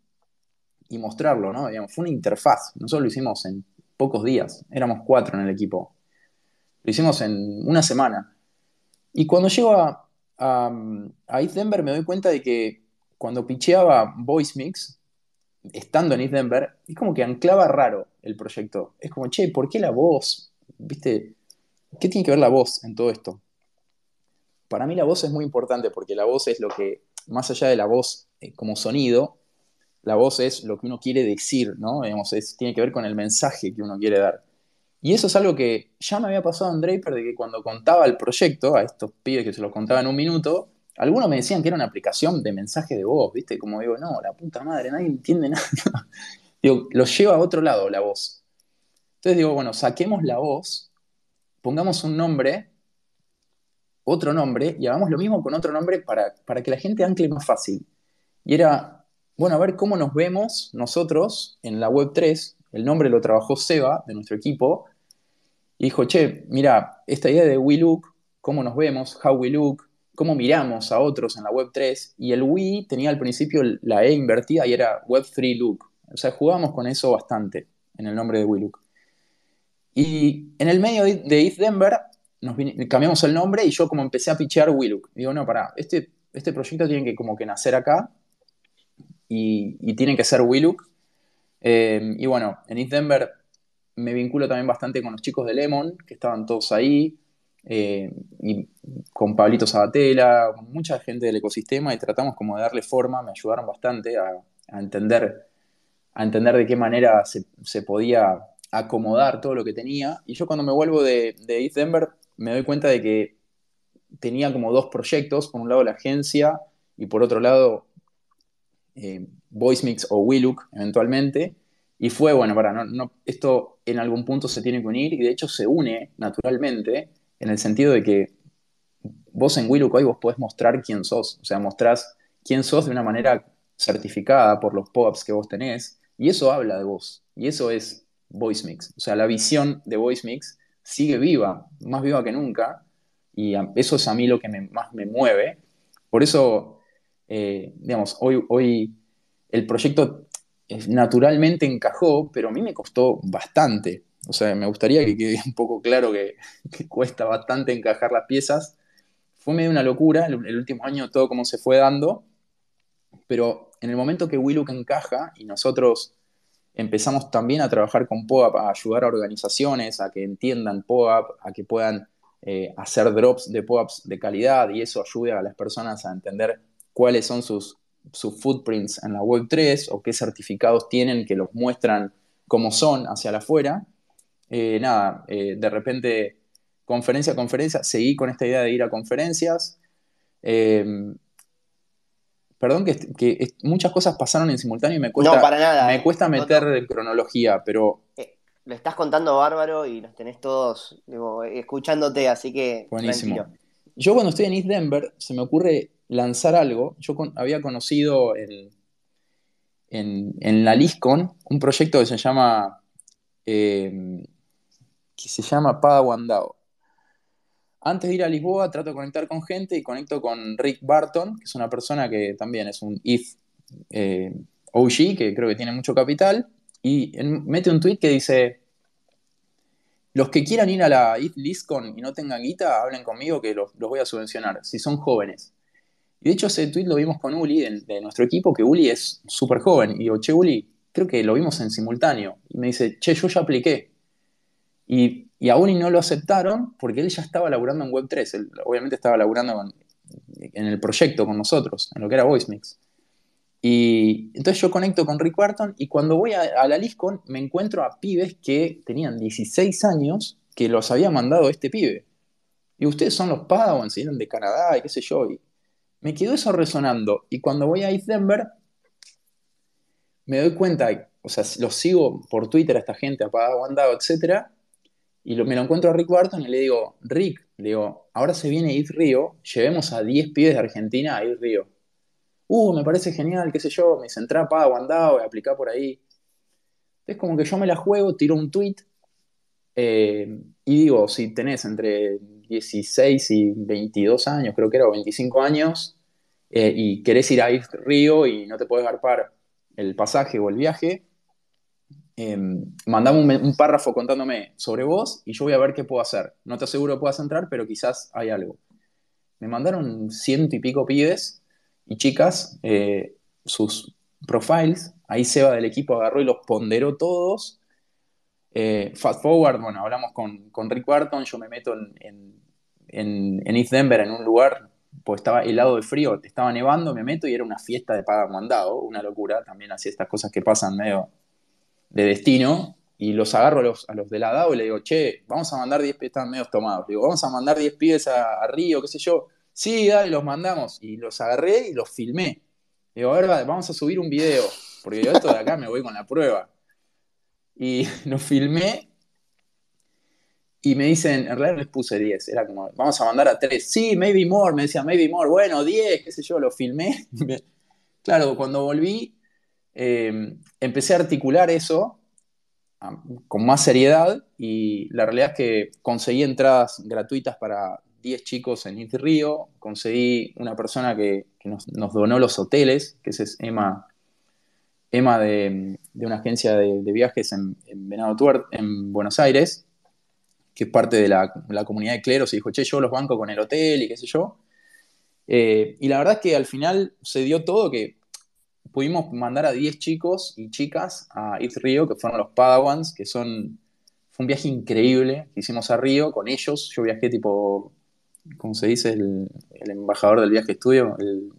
y mostrarlo, ¿no? fue una interfaz, nosotros lo hicimos en pocos días, éramos cuatro en el equipo. Lo hicimos en una semana. Y cuando llego a, a, East Denver me doy cuenta de que cuando picheaba Voice Mix, estando en East Denver, es como que anclaba raro el proyecto. Es como, che, ¿por qué la voz? ¿Viste? ¿Qué tiene que ver la voz en todo esto? Para mí la voz es muy importante porque la voz es lo que, más allá de la voz eh, como sonido, la voz es lo que uno quiere decir, ¿no? tiene que ver con el mensaje que uno quiere dar. Y eso es algo que ya me había pasado en Draper, de que cuando contaba el proyecto, a estos pibes que se lo contaba en un minuto, algunos me decían que era una aplicación de mensaje de voz, ¿viste? Como digo, no, la puta madre, nadie entiende nada. digo, lo lleva a otro lado la voz. Entonces digo, bueno, saquemos la voz, pongamos un nombre, otro nombre, y hagamos lo mismo con otro nombre para, para que la gente ancle más fácil. Y era, bueno, a ver cómo nos vemos nosotros en la web 3. El nombre lo trabajó Seba, de nuestro equipo, y dijo, che, mira, esta idea de We Look, cómo nos vemos, how we look, cómo miramos a otros en la Web 3, y el We tenía al principio la E invertida y era Web 3 Look. O sea, jugábamos con eso bastante en el nombre de We Look. Y en el medio de East Denver nos cambiamos el nombre y yo como empecé a pichear Look. Digo, no, para, este, este proyecto tiene que como que nacer acá y, tiene que ser Willook. Eh, y bueno, en East Denver me vinculo también bastante con los chicos de Lemon, que estaban todos ahí, eh, y con Pablito Sabatella, con mucha gente del ecosistema, y tratamos como de darle forma, me ayudaron bastante a, entender, a entender de qué manera se, podía acomodar todo lo que tenía. Y yo cuando me vuelvo de, de East Denver, me doy cuenta de que tenía como dos proyectos, por un lado la agencia y por otro lado eh, VoiceMix o WeLook eventualmente. Y fue, bueno, para, no, esto en algún punto se tiene que unir y de hecho se une naturalmente en el sentido de que vos en WeLook hoy vos podés mostrar quién sos, o sea, mostrás quién sos de una manera certificada por los pop-ups que vos tenés. Y eso habla de vos. Y eso es VoiceMix, o sea, la visión de VoiceMix sigue viva, más viva que nunca. Y eso es a mí lo que más me mueve. Por eso, eh, digamos, hoy, hoy el proyecto naturalmente encajó, pero a mí me costó bastante. O sea, me gustaría que quede un poco claro que, cuesta bastante encajar las piezas. Fue medio una locura el, último año todo como se fue dando, pero en el momento que Willow encaja y nosotros empezamos también a trabajar con POAP, a ayudar a organizaciones a que entiendan POAP, a que puedan eh, hacer drops de POAPs de calidad y eso ayude a las personas a entender cuáles son sus sus footprints en la web 3 o qué certificados tienen que los muestran como son hacia afuera. Eh, nada, eh, de repente, conferencia a conferencia, seguí con esta idea de ir a conferencias. Em, perdón que, muchas cosas pasaron en simultáneo y me cuesta, para nada, me cuesta meter cronología, pero... Eh, lo estás contando bárbaro y nos tenés todos escuchándote, así que... Buenísimo. Yo cuando estoy en East Denver, se me ocurre lanzar algo. Yo había conocido en, en, la LISCON un proyecto que se llama, eh, que se llama Padawan DAO. Antes de ir a Lisboa trato de conectar con gente y conecto con Rick Barton, que es una persona que también es un ETH eh, OG, que creo que tiene mucho capital, y mete un tweet que dice, los que quieran ir a la ETH LISCON y no tengan guita, hablen conmigo que los, los voy a subvencionar, si son jóvenes. Y de hecho ese tweet lo vimos con Uli de, nuestro equipo, que Uli es súper joven. Y digo, che, Uli, creo que lo vimos en simultáneo. Y me dice, che, yo ya apliqué. Y, y a Uli no lo aceptaron porque él ya estaba laburando en Web3. Él obviamente estaba laburando en el proyecto con nosotros, en lo que era VoiceMix. Y entonces yo conecto con Rick Barton y cuando voy a, la LISCON me encuentro a pibes que tenían 16 años que los había mandado este pibe. Y ustedes son los Padawans, vienen de Canadá y qué sé yo. Y, me quedó eso resonando. Y cuando voy a East Denver, me doy cuenta, o sea, lo sigo por Twitter a esta gente, a Padaguandado, etc. Y me lo encuentro a Rick Barton y le digo, Rick, le digo, ahora se viene East Río, llevemos a 10 pies de Argentina a East Río. Uh, me parece genial, qué sé yo, me dice, entra a Padaguandado y aplicar por ahí. Es como que yo me la juego, tiro un tweet eh, y digo, si tenés entre 16 y 22 años, creo que era, o 25 años, eh, y querés ir a Río y no te puedes garpar el pasaje o el viaje, eh, mandame un, párrafo contándome sobre vos y yo voy a ver qué puedo hacer. No te aseguro que puedas entrar, pero quizás hay algo. Me mandaron ciento y pico pibes y chicas eh, sus profiles. Ahí Seba del equipo agarró y los ponderó todos. Eh, fast forward, bueno, hablamos con, con Rick Barton, yo me meto en, en, East Denver, en un lugar, pues estaba helado de frío, estaba nevando, me meto y era una fiesta de paga mandado, una locura, también hacía estas cosas que pasan medio de destino, y los agarro a los, a los de la DAO y le digo, che, vamos a mandar 10 pibes, están medio tomados, digo, vamos a mandar 10 pibes a, Río, qué sé yo, sí, dale, los mandamos, y los agarré y los filmé. Digo, a ver, vamos a subir un video, porque yo esto de acá me voy con la prueba. Y los filmé y me dicen, en realidad les puse 10, era como, vamos a mandar a 3. Sí, maybe more, me decían, maybe more, bueno, 10, qué sé yo, lo filmé. claro, cuando volví, eh, empecé a articular eso con más seriedad y la realidad es que conseguí entradas gratuitas para 10 chicos en Río, conseguí una persona que, nos, donó los hoteles, que es Emma, Emma de, una agencia de, viajes en, en Venado Tuert, en Buenos Aires, que es parte de la, comunidad de cleros, y dijo, che, yo los banco con el hotel y qué sé yo. Eh, y la verdad es que al final se dio todo que pudimos mandar a 10 chicos y chicas a East Río, que fueron los Padawans, que son... Fue un viaje increíble que hicimos a Río con ellos. Yo viajé tipo, ¿cómo se dice? El, embajador del viaje estudio, el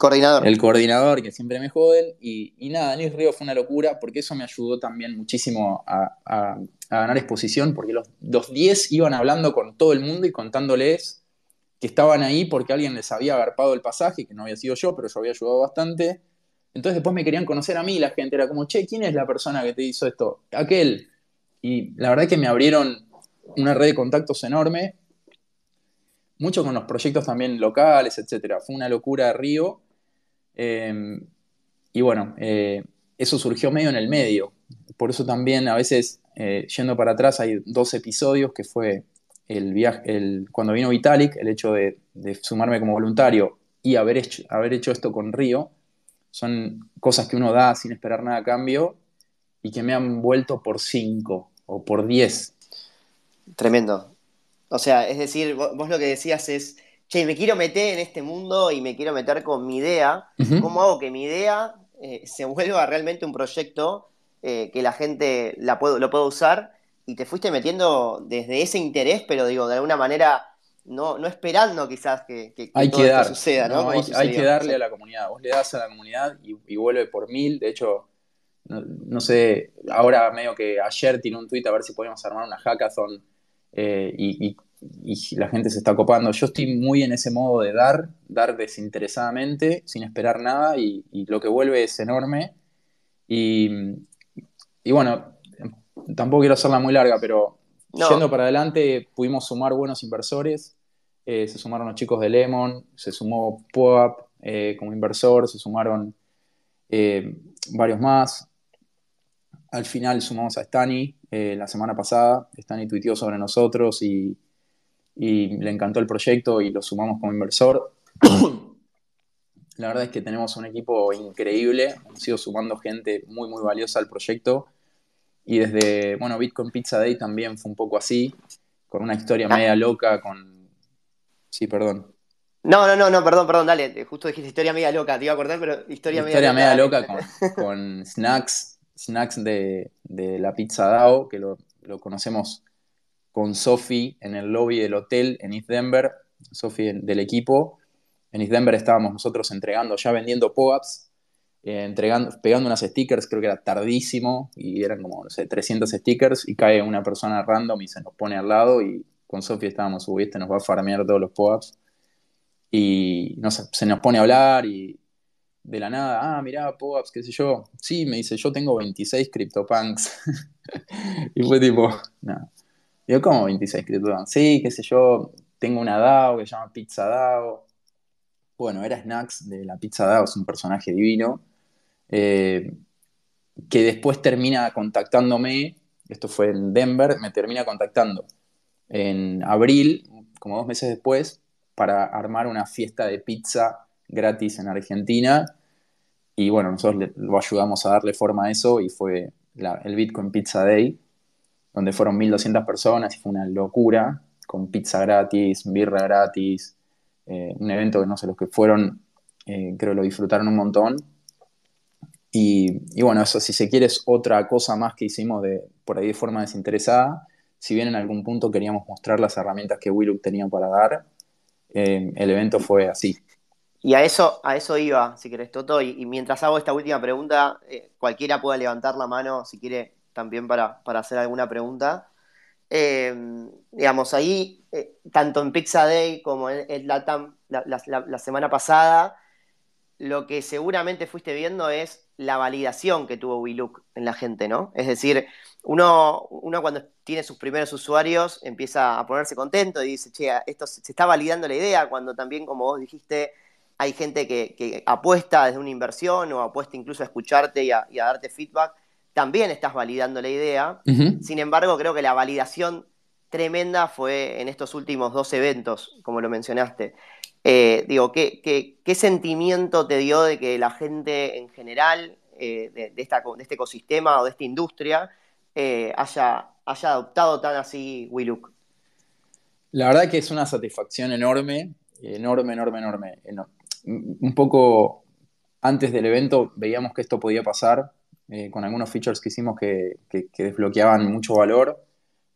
Coordinador. El coordinador, que siempre me joden. Y, nada, East Río fue una locura porque eso me ayudó también muchísimo a, ganar exposición, porque los, 10 iban hablando con todo el mundo y contándoles que estaban ahí porque alguien les había agarpado el pasaje, que no había sido yo, pero yo había ayudado bastante. Entonces después me querían conocer a mí, la gente era como, che, ¿quién es la persona que te hizo esto? Aquel. Y la verdad es que me abrieron una red de contactos enorme, mucho con los proyectos también locales, etc. Fue una locura Río. Eh, y bueno, eh, eso surgió medio en el medio. Por eso también a veces eh, yendo para atrás, hay dos episodios que fue el viaje, el, cuando vino Vitalik, el hecho de, sumarme como voluntario y haber hecho, haber hecho esto con Río, son cosas que uno da sin esperar nada a cambio y que me han vuelto por cinco o por diez. Tremendo. O sea, es decir, vos, lo que decías es, che, me quiero meter en este mundo y me quiero meter con mi idea. ¿Cómo hago que mi idea eh, se vuelva realmente un proyecto eh, que la gente la puedo, lo pueda usar y te fuiste metiendo desde ese interés, pero digo, de alguna manera no, no esperando quizás que, todo esto suceda, ¿no? hay, que darle a la comunidad, vos le das a la comunidad y, vuelve por mil, de hecho, no, sé, ahora medio que ayer tiene un tweet a ver si podemos armar una hackathon eh, y, la gente se está copando. Yo estoy muy en ese modo de dar, dar desinteresadamente, sin esperar nada y, lo que vuelve es enorme. Y, y bueno, tampoco quiero hacerla muy larga, pero yendo para adelante pudimos sumar buenos inversores. Eh, se sumaron los chicos de Lemon, se sumó POAP eh, como inversor, se sumaron eh, varios más. Al final sumamos a Stani la semana pasada. Stani tuiteó sobre nosotros y, y le encantó el proyecto y lo sumamos como inversor. La verdad es que tenemos un equipo increíble, hemos ido sumando gente muy, muy valiosa al proyecto. Y desde, bueno, Bitcoin Pizza Day también fue un poco así, con una historia ah. media loca, con... Sí, perdón. No, no, no, no, perdón, perdón, dale, justo dijiste historia media loca, te iba a acordar, pero historia, media, historia media loca con, snacks, snacks de, la Pizza DAO, que lo, lo conocemos con Sofi en el lobby del hotel en East Denver, Sofi del equipo, en East Denver estábamos nosotros entregando, ya vendiendo POAPs, eh, entregando, pegando unas stickers, creo que era tardísimo, y eran como, no sé, 300 stickers, y cae una persona random y se nos pone al lado, y con Sofía estábamos, subiste, nos va a farmear todos los POAPs, y no se nos pone a hablar, y de la nada, ah, mirá, POAPs, qué sé yo, sí, me dice, yo tengo 26 CryptoPunks, y fue tipo, no. Digo, ¿cómo 26 CryptoPunks? Sí, qué sé yo, tengo una DAO que se llama Pizza DAO, bueno, era Snacks de la Pizza DAO, es un personaje divino, eh, que después termina contactándome, esto fue en Denver, me termina contactando en abril, como dos meses después, para armar una fiesta de pizza gratis en Argentina. Y bueno, nosotros lo ayudamos a darle forma a eso y fue el Bitcoin Pizza Day, donde fueron 1.200 personas y fue una locura, con pizza gratis, birra gratis, eh, un evento que no sé, los que fueron creo que lo disfrutaron un montón. Y, bueno, eso si se quiere es otra cosa más que hicimos de, por ahí de forma desinteresada. Si bien en algún punto queríamos mostrar las herramientas que Willuk tenía para dar, el evento fue así. Y a eso, a eso iba, si querés, Toto. Y, mientras hago esta última pregunta, cualquiera puede levantar la mano si quiere también para, hacer alguna pregunta. Eh, digamos, ahí, eh, tanto en Pizza Day como en, Latam la, semana pasada, lo que seguramente fuiste viendo es la validación que tuvo WeLook en la gente, ¿no? Es decir, uno, uno cuando tiene sus primeros usuarios empieza a ponerse contento y dice, che, esto se está validando la idea, cuando también, como vos dijiste, hay gente que, apuesta desde una inversión o apuesta incluso a escucharte y a darte feedback también estás validando la idea. Sin embargo, creo que la validación tremenda fue en estos últimos dos eventos, como lo mencionaste. Eh, digo, ¿qué, ¿qué, sentimiento te dio de que la gente en general eh, de, esta, de, este ecosistema o de esta industria eh, haya, haya adoptado tan así WeLook? La verdad que es una satisfacción enorme, enorme, enorme, enorme. Un poco antes del evento veíamos que esto podía pasar, eh, con algunos features que hicimos que, desbloqueaban mucho valor,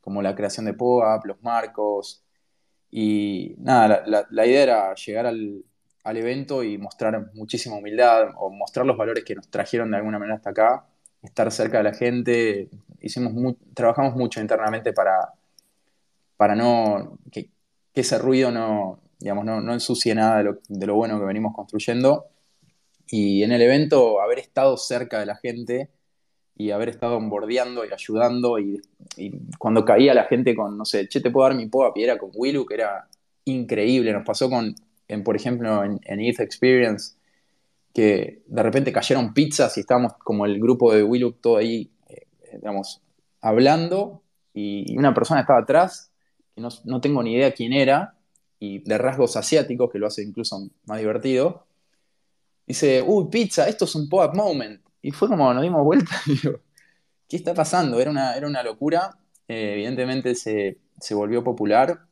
como la creación de POAP, los marcos. Y nada, la, idea era llegar al, evento y mostrar muchísima humildad o mostrar los valores que nos trajeron de alguna manera hasta acá, estar cerca de la gente. Hicimos trabajamos mucho internamente para, para no que, ese ruido no, digamos, no, ensucie nada de lo, de lo bueno que venimos construyendo y en el evento haber estado cerca de la gente y haber estado bordeando y ayudando y, cuando caía la gente con, no sé, che, te puedo dar mi POAP y era con Willu, que era increíble. Nos pasó con, por ejemplo, en, en Experience, que de repente cayeron pizzas y estábamos como el grupo de Willu todo ahí, eh, digamos, hablando y, una persona estaba atrás, que no, no tengo ni idea quién era, y de rasgos asiáticos, que lo hace incluso más divertido, dice, uy, pizza, esto es un pop-up moment. Y fue como, nos dimos vuelta y digo, ¿qué está pasando? Era una, era una locura. Eh, evidentemente se, volvió popular.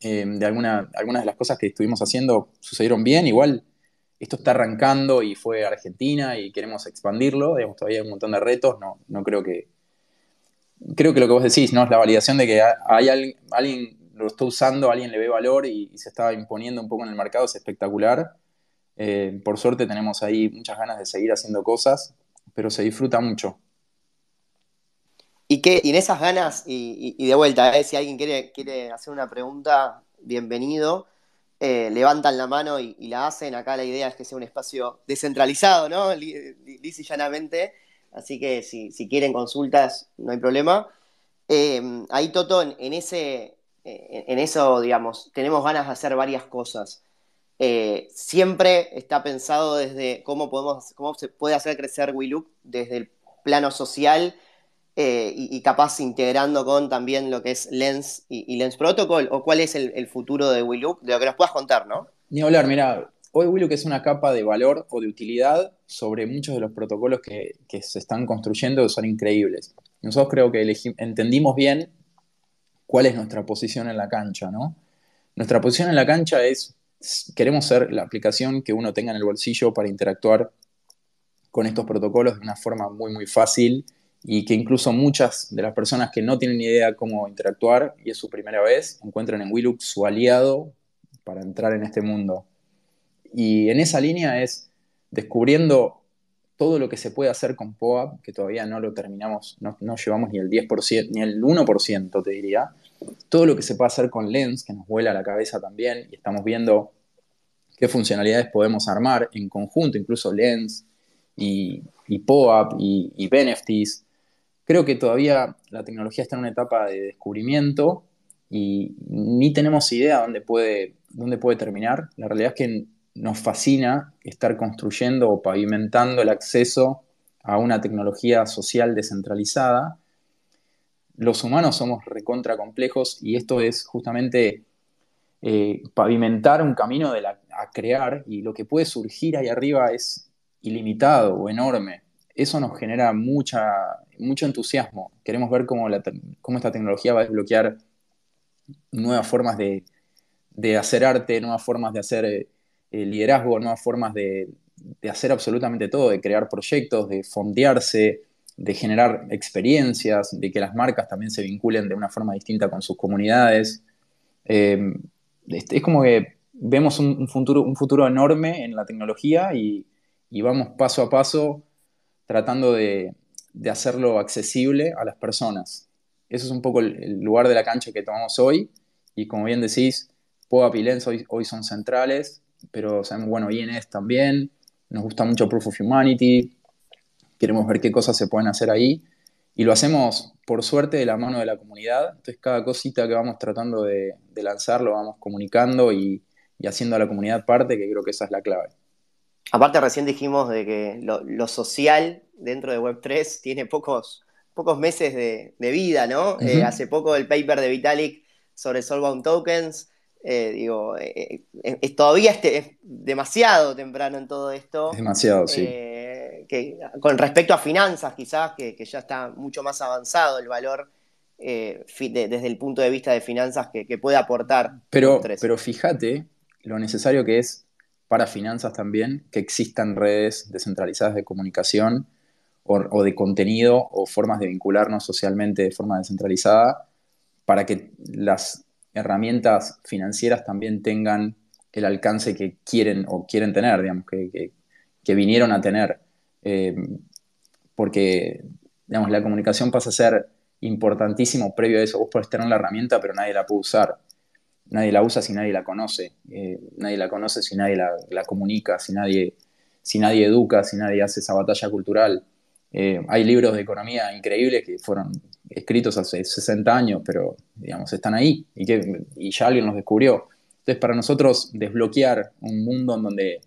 Eh, de alguna, algunas de las cosas que estuvimos haciendo sucedieron bien. Igual esto está arrancando y fue Argentina y queremos expandirlo. Digamos, todavía hay un montón de retos. No, no creo que. Creo que lo que vos decís, ¿no? Es la validación de que hay alguien, alguien lo está usando, alguien le ve valor y, y se está imponiendo un poco en el mercado, es espectacular. Eh, por suerte tenemos ahí muchas ganas de seguir haciendo cosas, pero se disfruta mucho. Y, que, en esas ganas, y, de vuelta, eh, si alguien quiere, quiere hacer una pregunta, bienvenido. Eh, levantan la mano y, la hacen. Acá la idea es que sea un espacio descentralizado, ¿no? Liz y llanamente. Así que si, quieren consultas, no hay problema. ahí, Toto, en, ese, en eso, digamos, tenemos ganas de hacer varias cosas. Eh, siempre está pensado desde cómo, podemos, cómo se puede hacer crecer WeLook desde el plano social eh, y, capaz integrando con también lo que es Lens y, Lens Protocol, o cuál es el, futuro de WeLook, de lo que nos puedas contar, ¿no? Ni hablar, mira, hoy WeLook es una capa de valor o de utilidad sobre muchos de los protocolos que, se están construyendo, son increíbles. Nosotros creo que entendimos bien cuál es nuestra posición en la cancha, ¿no? Nuestra posición en la cancha es queremos ser la aplicación que uno tenga en el bolsillo para interactuar con estos protocolos de una forma muy, muy fácil y que incluso muchas de las personas que no tienen idea cómo interactuar y es su primera vez, encuentran en Willux su aliado para entrar en este mundo. Y en esa línea es descubriendo todo lo que se puede hacer con POAP, que todavía no lo terminamos, no, no llevamos ni el 10%, ni el 1%, te diría, todo lo que se puede hacer con Lens, que nos vuela la cabeza también, y estamos viendo qué funcionalidades podemos armar en conjunto, incluso Lens y, y POAP y, y Benefits. Creo que todavía la tecnología está en una etapa de descubrimiento y ni tenemos idea dónde puede, dónde puede terminar. La realidad es que nos fascina estar construyendo o pavimentando el acceso a una tecnología social descentralizada los humanos somos recontra complejos y esto es justamente eh, pavimentar un camino de a crear y lo que puede surgir ahí arriba es ilimitado o enorme. Eso nos genera mucha, mucho entusiasmo. Queremos ver cómo, esta tecnología va a desbloquear nuevas formas de, hacer arte, nuevas formas de hacer eh, liderazgo, nuevas formas de, hacer absolutamente todo, de crear proyectos, de fondearse, de generar experiencias, de que las marcas también se vinculen de una forma distinta con sus comunidades. Eh, es como que vemos un, futuro, un futuro enorme en la tecnología y, vamos paso a paso tratando de, hacerlo accesible a las personas. Eso es un poco el, lugar de la cancha que tomamos hoy y como bien decís, POA Lens hoy, hoy son centrales, pero sabemos, bueno, INS también, nos gusta mucho Proof of Humanity, queremos ver qué cosas se pueden hacer ahí y lo hacemos por suerte de la mano de la comunidad, entonces cada cosita que vamos tratando de, lanzar lo vamos comunicando y, haciendo a la comunidad parte, que creo que esa es la clave. Aparte recién dijimos de que lo, social dentro de Web3 tiene pocos, pocos meses de, vida, ¿no? Eh, hace poco el paper de Vitalik sobre Soulbound Tokens, eh, digo, eh, es, todavía este, es demasiado temprano en todo esto. demasiado, sí con respecto a finanzas, quizás, que, ya está mucho más avanzado el valor eh, desde el punto de vista de finanzas que, puede aportar. Pero, pero fíjate lo necesario que es para finanzas también que existan redes descentralizadas de comunicación o, de contenido o formas de vincularnos socialmente de forma descentralizada para que las herramientas financieras también tengan el alcance que quieren o quieren tener, digamos, que, que vinieron a tener. Eh, porque, digamos, la comunicación pasa a ser importantísimo previo a eso. Vos podés tener la herramienta, pero nadie la puede usar. Nadie la usa si nadie la conoce. Eh, nadie la conoce si nadie la, comunica, si nadie, si nadie educa, si nadie hace esa batalla cultural. Eh, hay libros de economía increíbles que fueron escritos hace 60 años, pero digamos, están ahí y, que, y ya alguien los descubrió. Entonces, para nosotros desbloquear un mundo en donde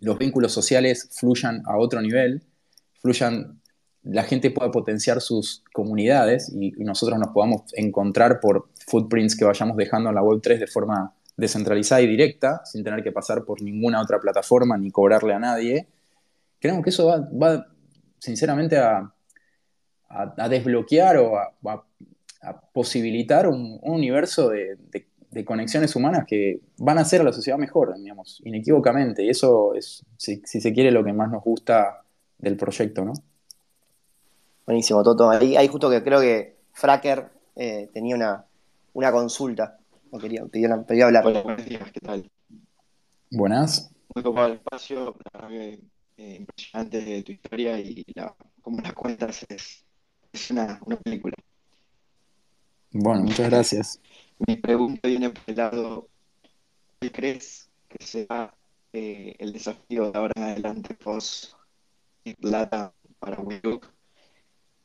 los vínculos sociales fluyan a otro nivel, fluyan, la gente pueda potenciar sus comunidades y, nosotros nos podamos encontrar por footprints que vayamos dejando en la Web3 de forma descentralizada y directa, sin tener que pasar por ninguna otra plataforma ni cobrarle a nadie. Creemos que eso va, sinceramente a, desbloquear o a, posibilitar un, universo de de conexiones humanas que van a hacer a la sociedad mejor, digamos, inequívocamente. Y eso es, si, se quiere, lo que más nos gusta del proyecto, ¿no? Buenísimo, Toto. Ahí, justo que creo que Fracker eh, tenía una, consulta. O quería, hablar. buenos días, ¿qué tal? Buenas. Muy copado el espacio, la eh, impresionante tu historia y la, como la cuentas es, una, una película. Bueno, muchas gracias. Mi pregunta viene por el lado, ¿qué crees que será eh, el desafío de ahora en adelante post plata para WeLook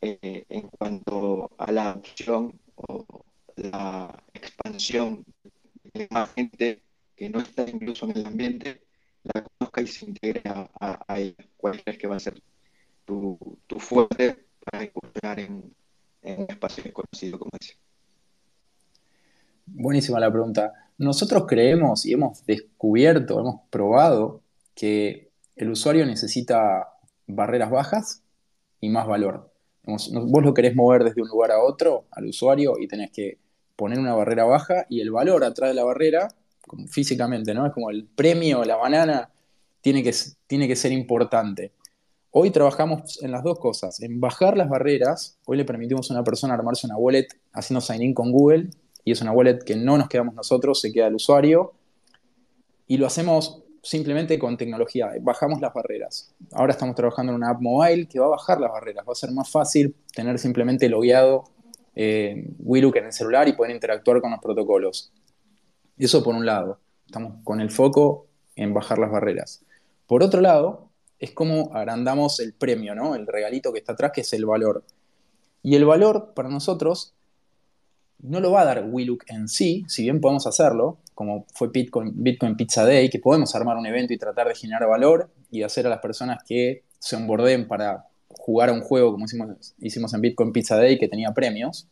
eh, en cuanto a la adopción o la expansión de más gente que no está incluso en el ambiente la conozca y se integre a, ella? ¿Cuál crees que va a ser tu, fuerte para incursionar en, en un como ese? Buenísima la pregunta. Nosotros creemos y hemos descubierto, hemos probado que el usuario necesita barreras bajas y más valor. Vos lo querés mover desde un lugar a otro al usuario y tenés que poner una barrera baja y el valor atrás de la barrera, físicamente, ¿no? Es como el premio, la banana, tiene que, tiene que ser importante. Hoy trabajamos en las dos cosas, en bajar las barreras. Hoy le permitimos a una persona armarse una wallet haciendo sign-in con Google y es una wallet que no nos quedamos nosotros, se queda el usuario. Y lo hacemos simplemente con tecnología, bajamos las barreras. Ahora estamos trabajando en una app mobile que va a bajar las barreras, va a ser más fácil tener simplemente logueado eh, WeLook en el celular y poder interactuar con los protocolos. Eso por un lado, estamos con el foco en bajar las barreras. Por otro lado, es como agrandamos el premio, ¿no? El regalito que está atrás, que es el valor. Y el valor para nosotros no lo va a dar WeLook en sí, si bien podemos hacerlo, como fue Bitcoin, Pizza Day, que podemos armar un evento y tratar de generar valor y hacer a las personas que se onboarden para jugar a un juego como hicimos, hicimos en Bitcoin Pizza Day, que tenía premios,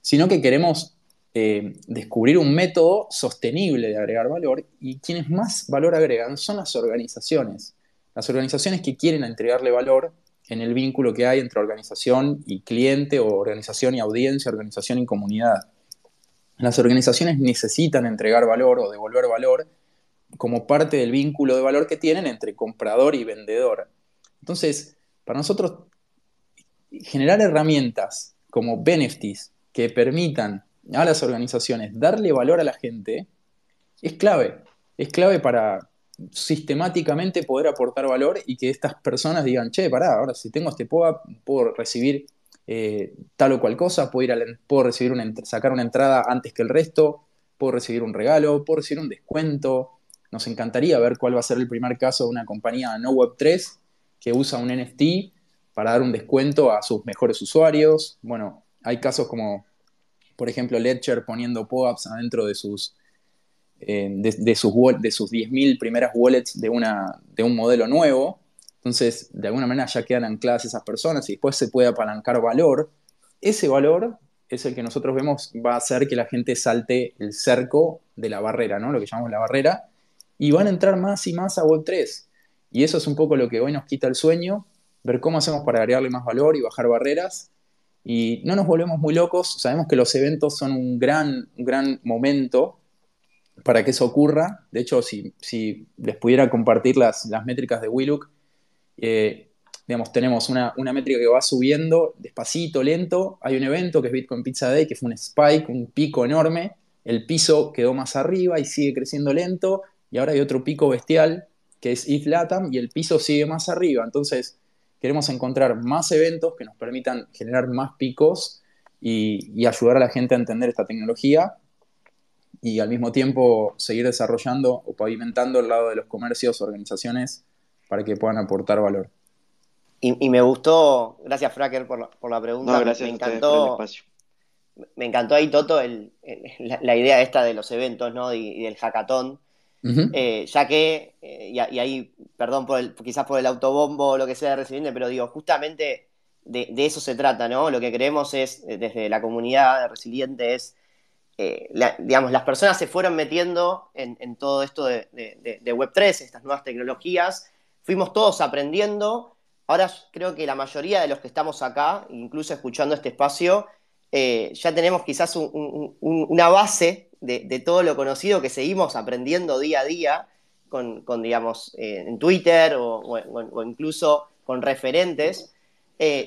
sino que queremos eh, descubrir un método sostenible de agregar valor y quienes más valor agregan son las organizaciones. Las organizaciones que quieren entregarle valor en el vínculo que hay entre organización y cliente o organización y audiencia, organización y comunidad. Las organizaciones necesitan entregar valor o devolver valor como parte del vínculo de valor que tienen entre comprador y vendedor. Entonces, para nosotros, generar herramientas como benefits que permitan a las organizaciones darle valor a la gente es clave. Es clave para sistemáticamente poder aportar valor y que estas personas digan, che, pará, ahora si tengo este POA, puedo recibir eh, tal o cual cosa, puedo, ir a puedo recibir una, sacar una entrada antes que el resto, puedo recibir un regalo, puedo recibir un descuento. Nos encantaría ver cuál va a ser el primer caso de una compañía no web 3 que usa un NFT para dar un descuento a sus mejores usuarios. Bueno, hay casos como, por ejemplo, Ledger poniendo POAPs adentro de sus, eh, de, sus, de sus 10.000 primeras wallets de, una, de un modelo nuevo. Entonces, de alguna manera ya quedan ancladas esas personas y después se puede apalancar valor. Ese valor es el que nosotros vemos va a hacer que la gente salte el cerco de la barrera, ¿no? Lo que llamamos la barrera, y van a entrar más y más a Web3. Y eso es un poco lo que hoy nos quita el sueño, ver cómo hacemos para agregarle más valor y bajar barreras. Y no nos volvemos muy locos, sabemos que los eventos son un gran, gran momento para que eso ocurra. De hecho, si, si les pudiera compartir las, las métricas de Willook, eh, digamos, tenemos una, una, métrica que va subiendo despacito, lento. Hay un evento que es Bitcoin Pizza Day, que fue un spike, un pico enorme. El piso quedó más arriba y sigue creciendo lento. Y ahora hay otro pico bestial, que es ETH Latam, y el piso sigue más arriba. Entonces, queremos encontrar más eventos que nos permitan generar más picos y, y ayudar a la gente a entender esta tecnología y al mismo tiempo seguir desarrollando o pavimentando el lado de los comercios, organizaciones, para que puedan aportar valor. Y, me gustó, gracias Fracker por la, por la pregunta, gracias me encantó. Me encantó ahí, Toto, la, idea esta de los eventos ¿no? y, del hackathon, eh, ya que, eh, y, ahí, perdón por el, quizás por el autobombo o lo que sea de Resiliente, pero digo, justamente de, eso se trata, ¿no? Lo que creemos es, desde la comunidad de Resiliente, es eh, digamos, las personas se fueron metiendo en, todo esto de, Web3, estas nuevas tecnologías, fuimos todos aprendiendo, ahora creo que la mayoría de los que estamos acá, incluso escuchando este espacio, eh, ya tenemos quizás una base de, todo lo conocido que seguimos aprendiendo día a día con, digamos, eh, en Twitter o, incluso con referentes.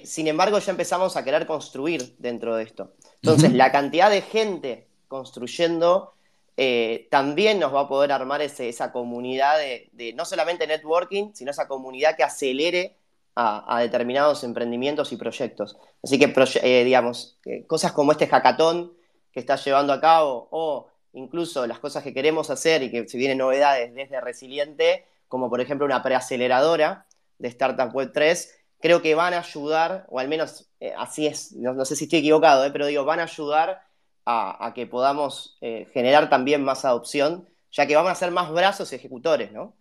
sin embargo, ya empezamos a querer construir dentro de esto. Entonces, la cantidad de gente construyendo, eh, también nos va a poder armar esa comunidad de, no solamente networking, sino esa comunidad que acelere a, determinados emprendimientos y proyectos. Así que, eh, digamos, eh, cosas como este hackathon que está llevando a cabo o incluso las cosas que queremos hacer y que se vienen novedades desde Resiliente, como por ejemplo una preaceleradora de Startup Web 3, creo que van a ayudar, o al menos así es, no, no, sé si estoy equivocado, pero digo, van a ayudar a, que podamos eh, generar también más adopción, ya que vamos a ser más brazos ejecutores, ¿no?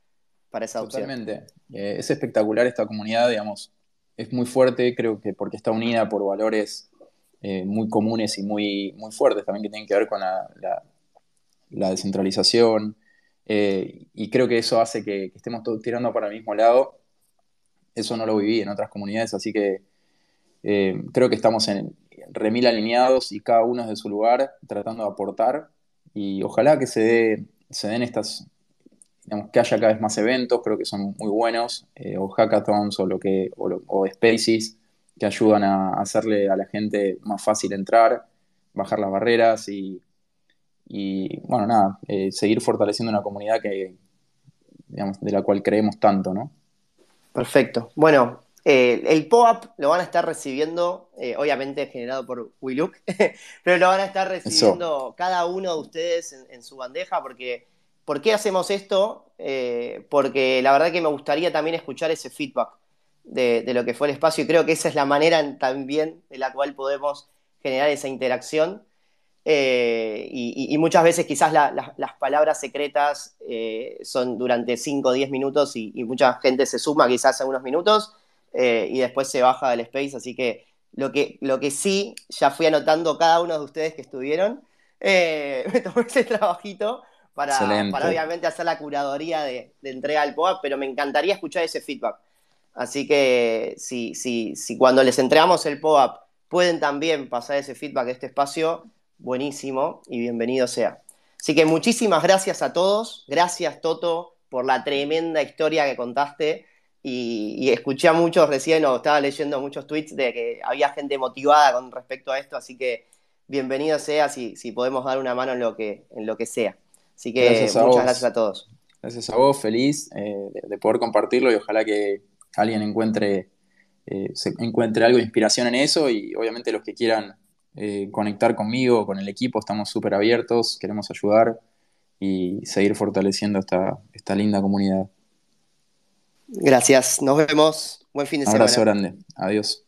Para esa adopción. Totalmente. Eh, es espectacular esta comunidad, digamos, es muy fuerte, creo que porque está unida por valores eh, muy comunes y muy, muy fuertes también que tienen que ver con la, descentralización. y creo que eso hace que, que, estemos todos tirando para el mismo lado. Eso no lo viví en otras comunidades, así que creo que estamos en, remil alineados y cada uno es de su lugar tratando de aportar. Y ojalá que se, dé, den estas, digamos, que haya cada vez más eventos, creo que son muy buenos, eh, o hackathons o, lo que, o, spaces que ayudan a hacerle a la gente más fácil entrar, bajar las barreras y, bueno, nada, eh, seguir fortaleciendo una comunidad que, digamos, de la cual creemos tanto, ¿no? Perfecto. Bueno, eh, el POAP lo van a estar recibiendo, eh, obviamente generado por WeLook, pero lo van a estar recibiendo cada uno de ustedes en, su bandeja, porque ¿por qué hacemos esto? Eh, porque la verdad que me gustaría también escuchar ese feedback de, lo que fue el espacio y creo que esa es la manera también de la cual podemos generar esa interacción. Y, muchas veces quizás las palabras secretas son durante 5 o 10 minutos y, y mucha gente se suma quizás a unos minutos eh, y después se baja del space, así que lo que, lo que sí, ya fui anotando cada uno de ustedes que estuvieron, eh, me tomé ese trabajito para, para, obviamente hacer la curaduría de, entrega al POAP, pero me encantaría escuchar ese feedback. Así que si, si, si cuando les entregamos el POAP pueden también pasar ese feedback de este espacio, buenísimo y bienvenido sea. Así que muchísimas gracias a todos. Gracias, Toto, por la tremenda historia que contaste. Y, escuché a muchos recién, o estaba leyendo muchos tweets de que había gente motivada con respecto a esto. Así que bienvenido sea si, si podemos dar una mano en lo que, en lo que sea. Así que muchas gracias a todos. Gracias a vos, feliz eh, de, poder compartirlo y ojalá que alguien encuentre, eh, encuentre algo de inspiración en eso y obviamente los que quieran eh, conectar conmigo, con el equipo, estamos súper abiertos, queremos ayudar y seguir fortaleciendo esta, esta linda comunidad. Gracias, nos vemos. Buen fin de semana. Un abrazo grande. Adiós.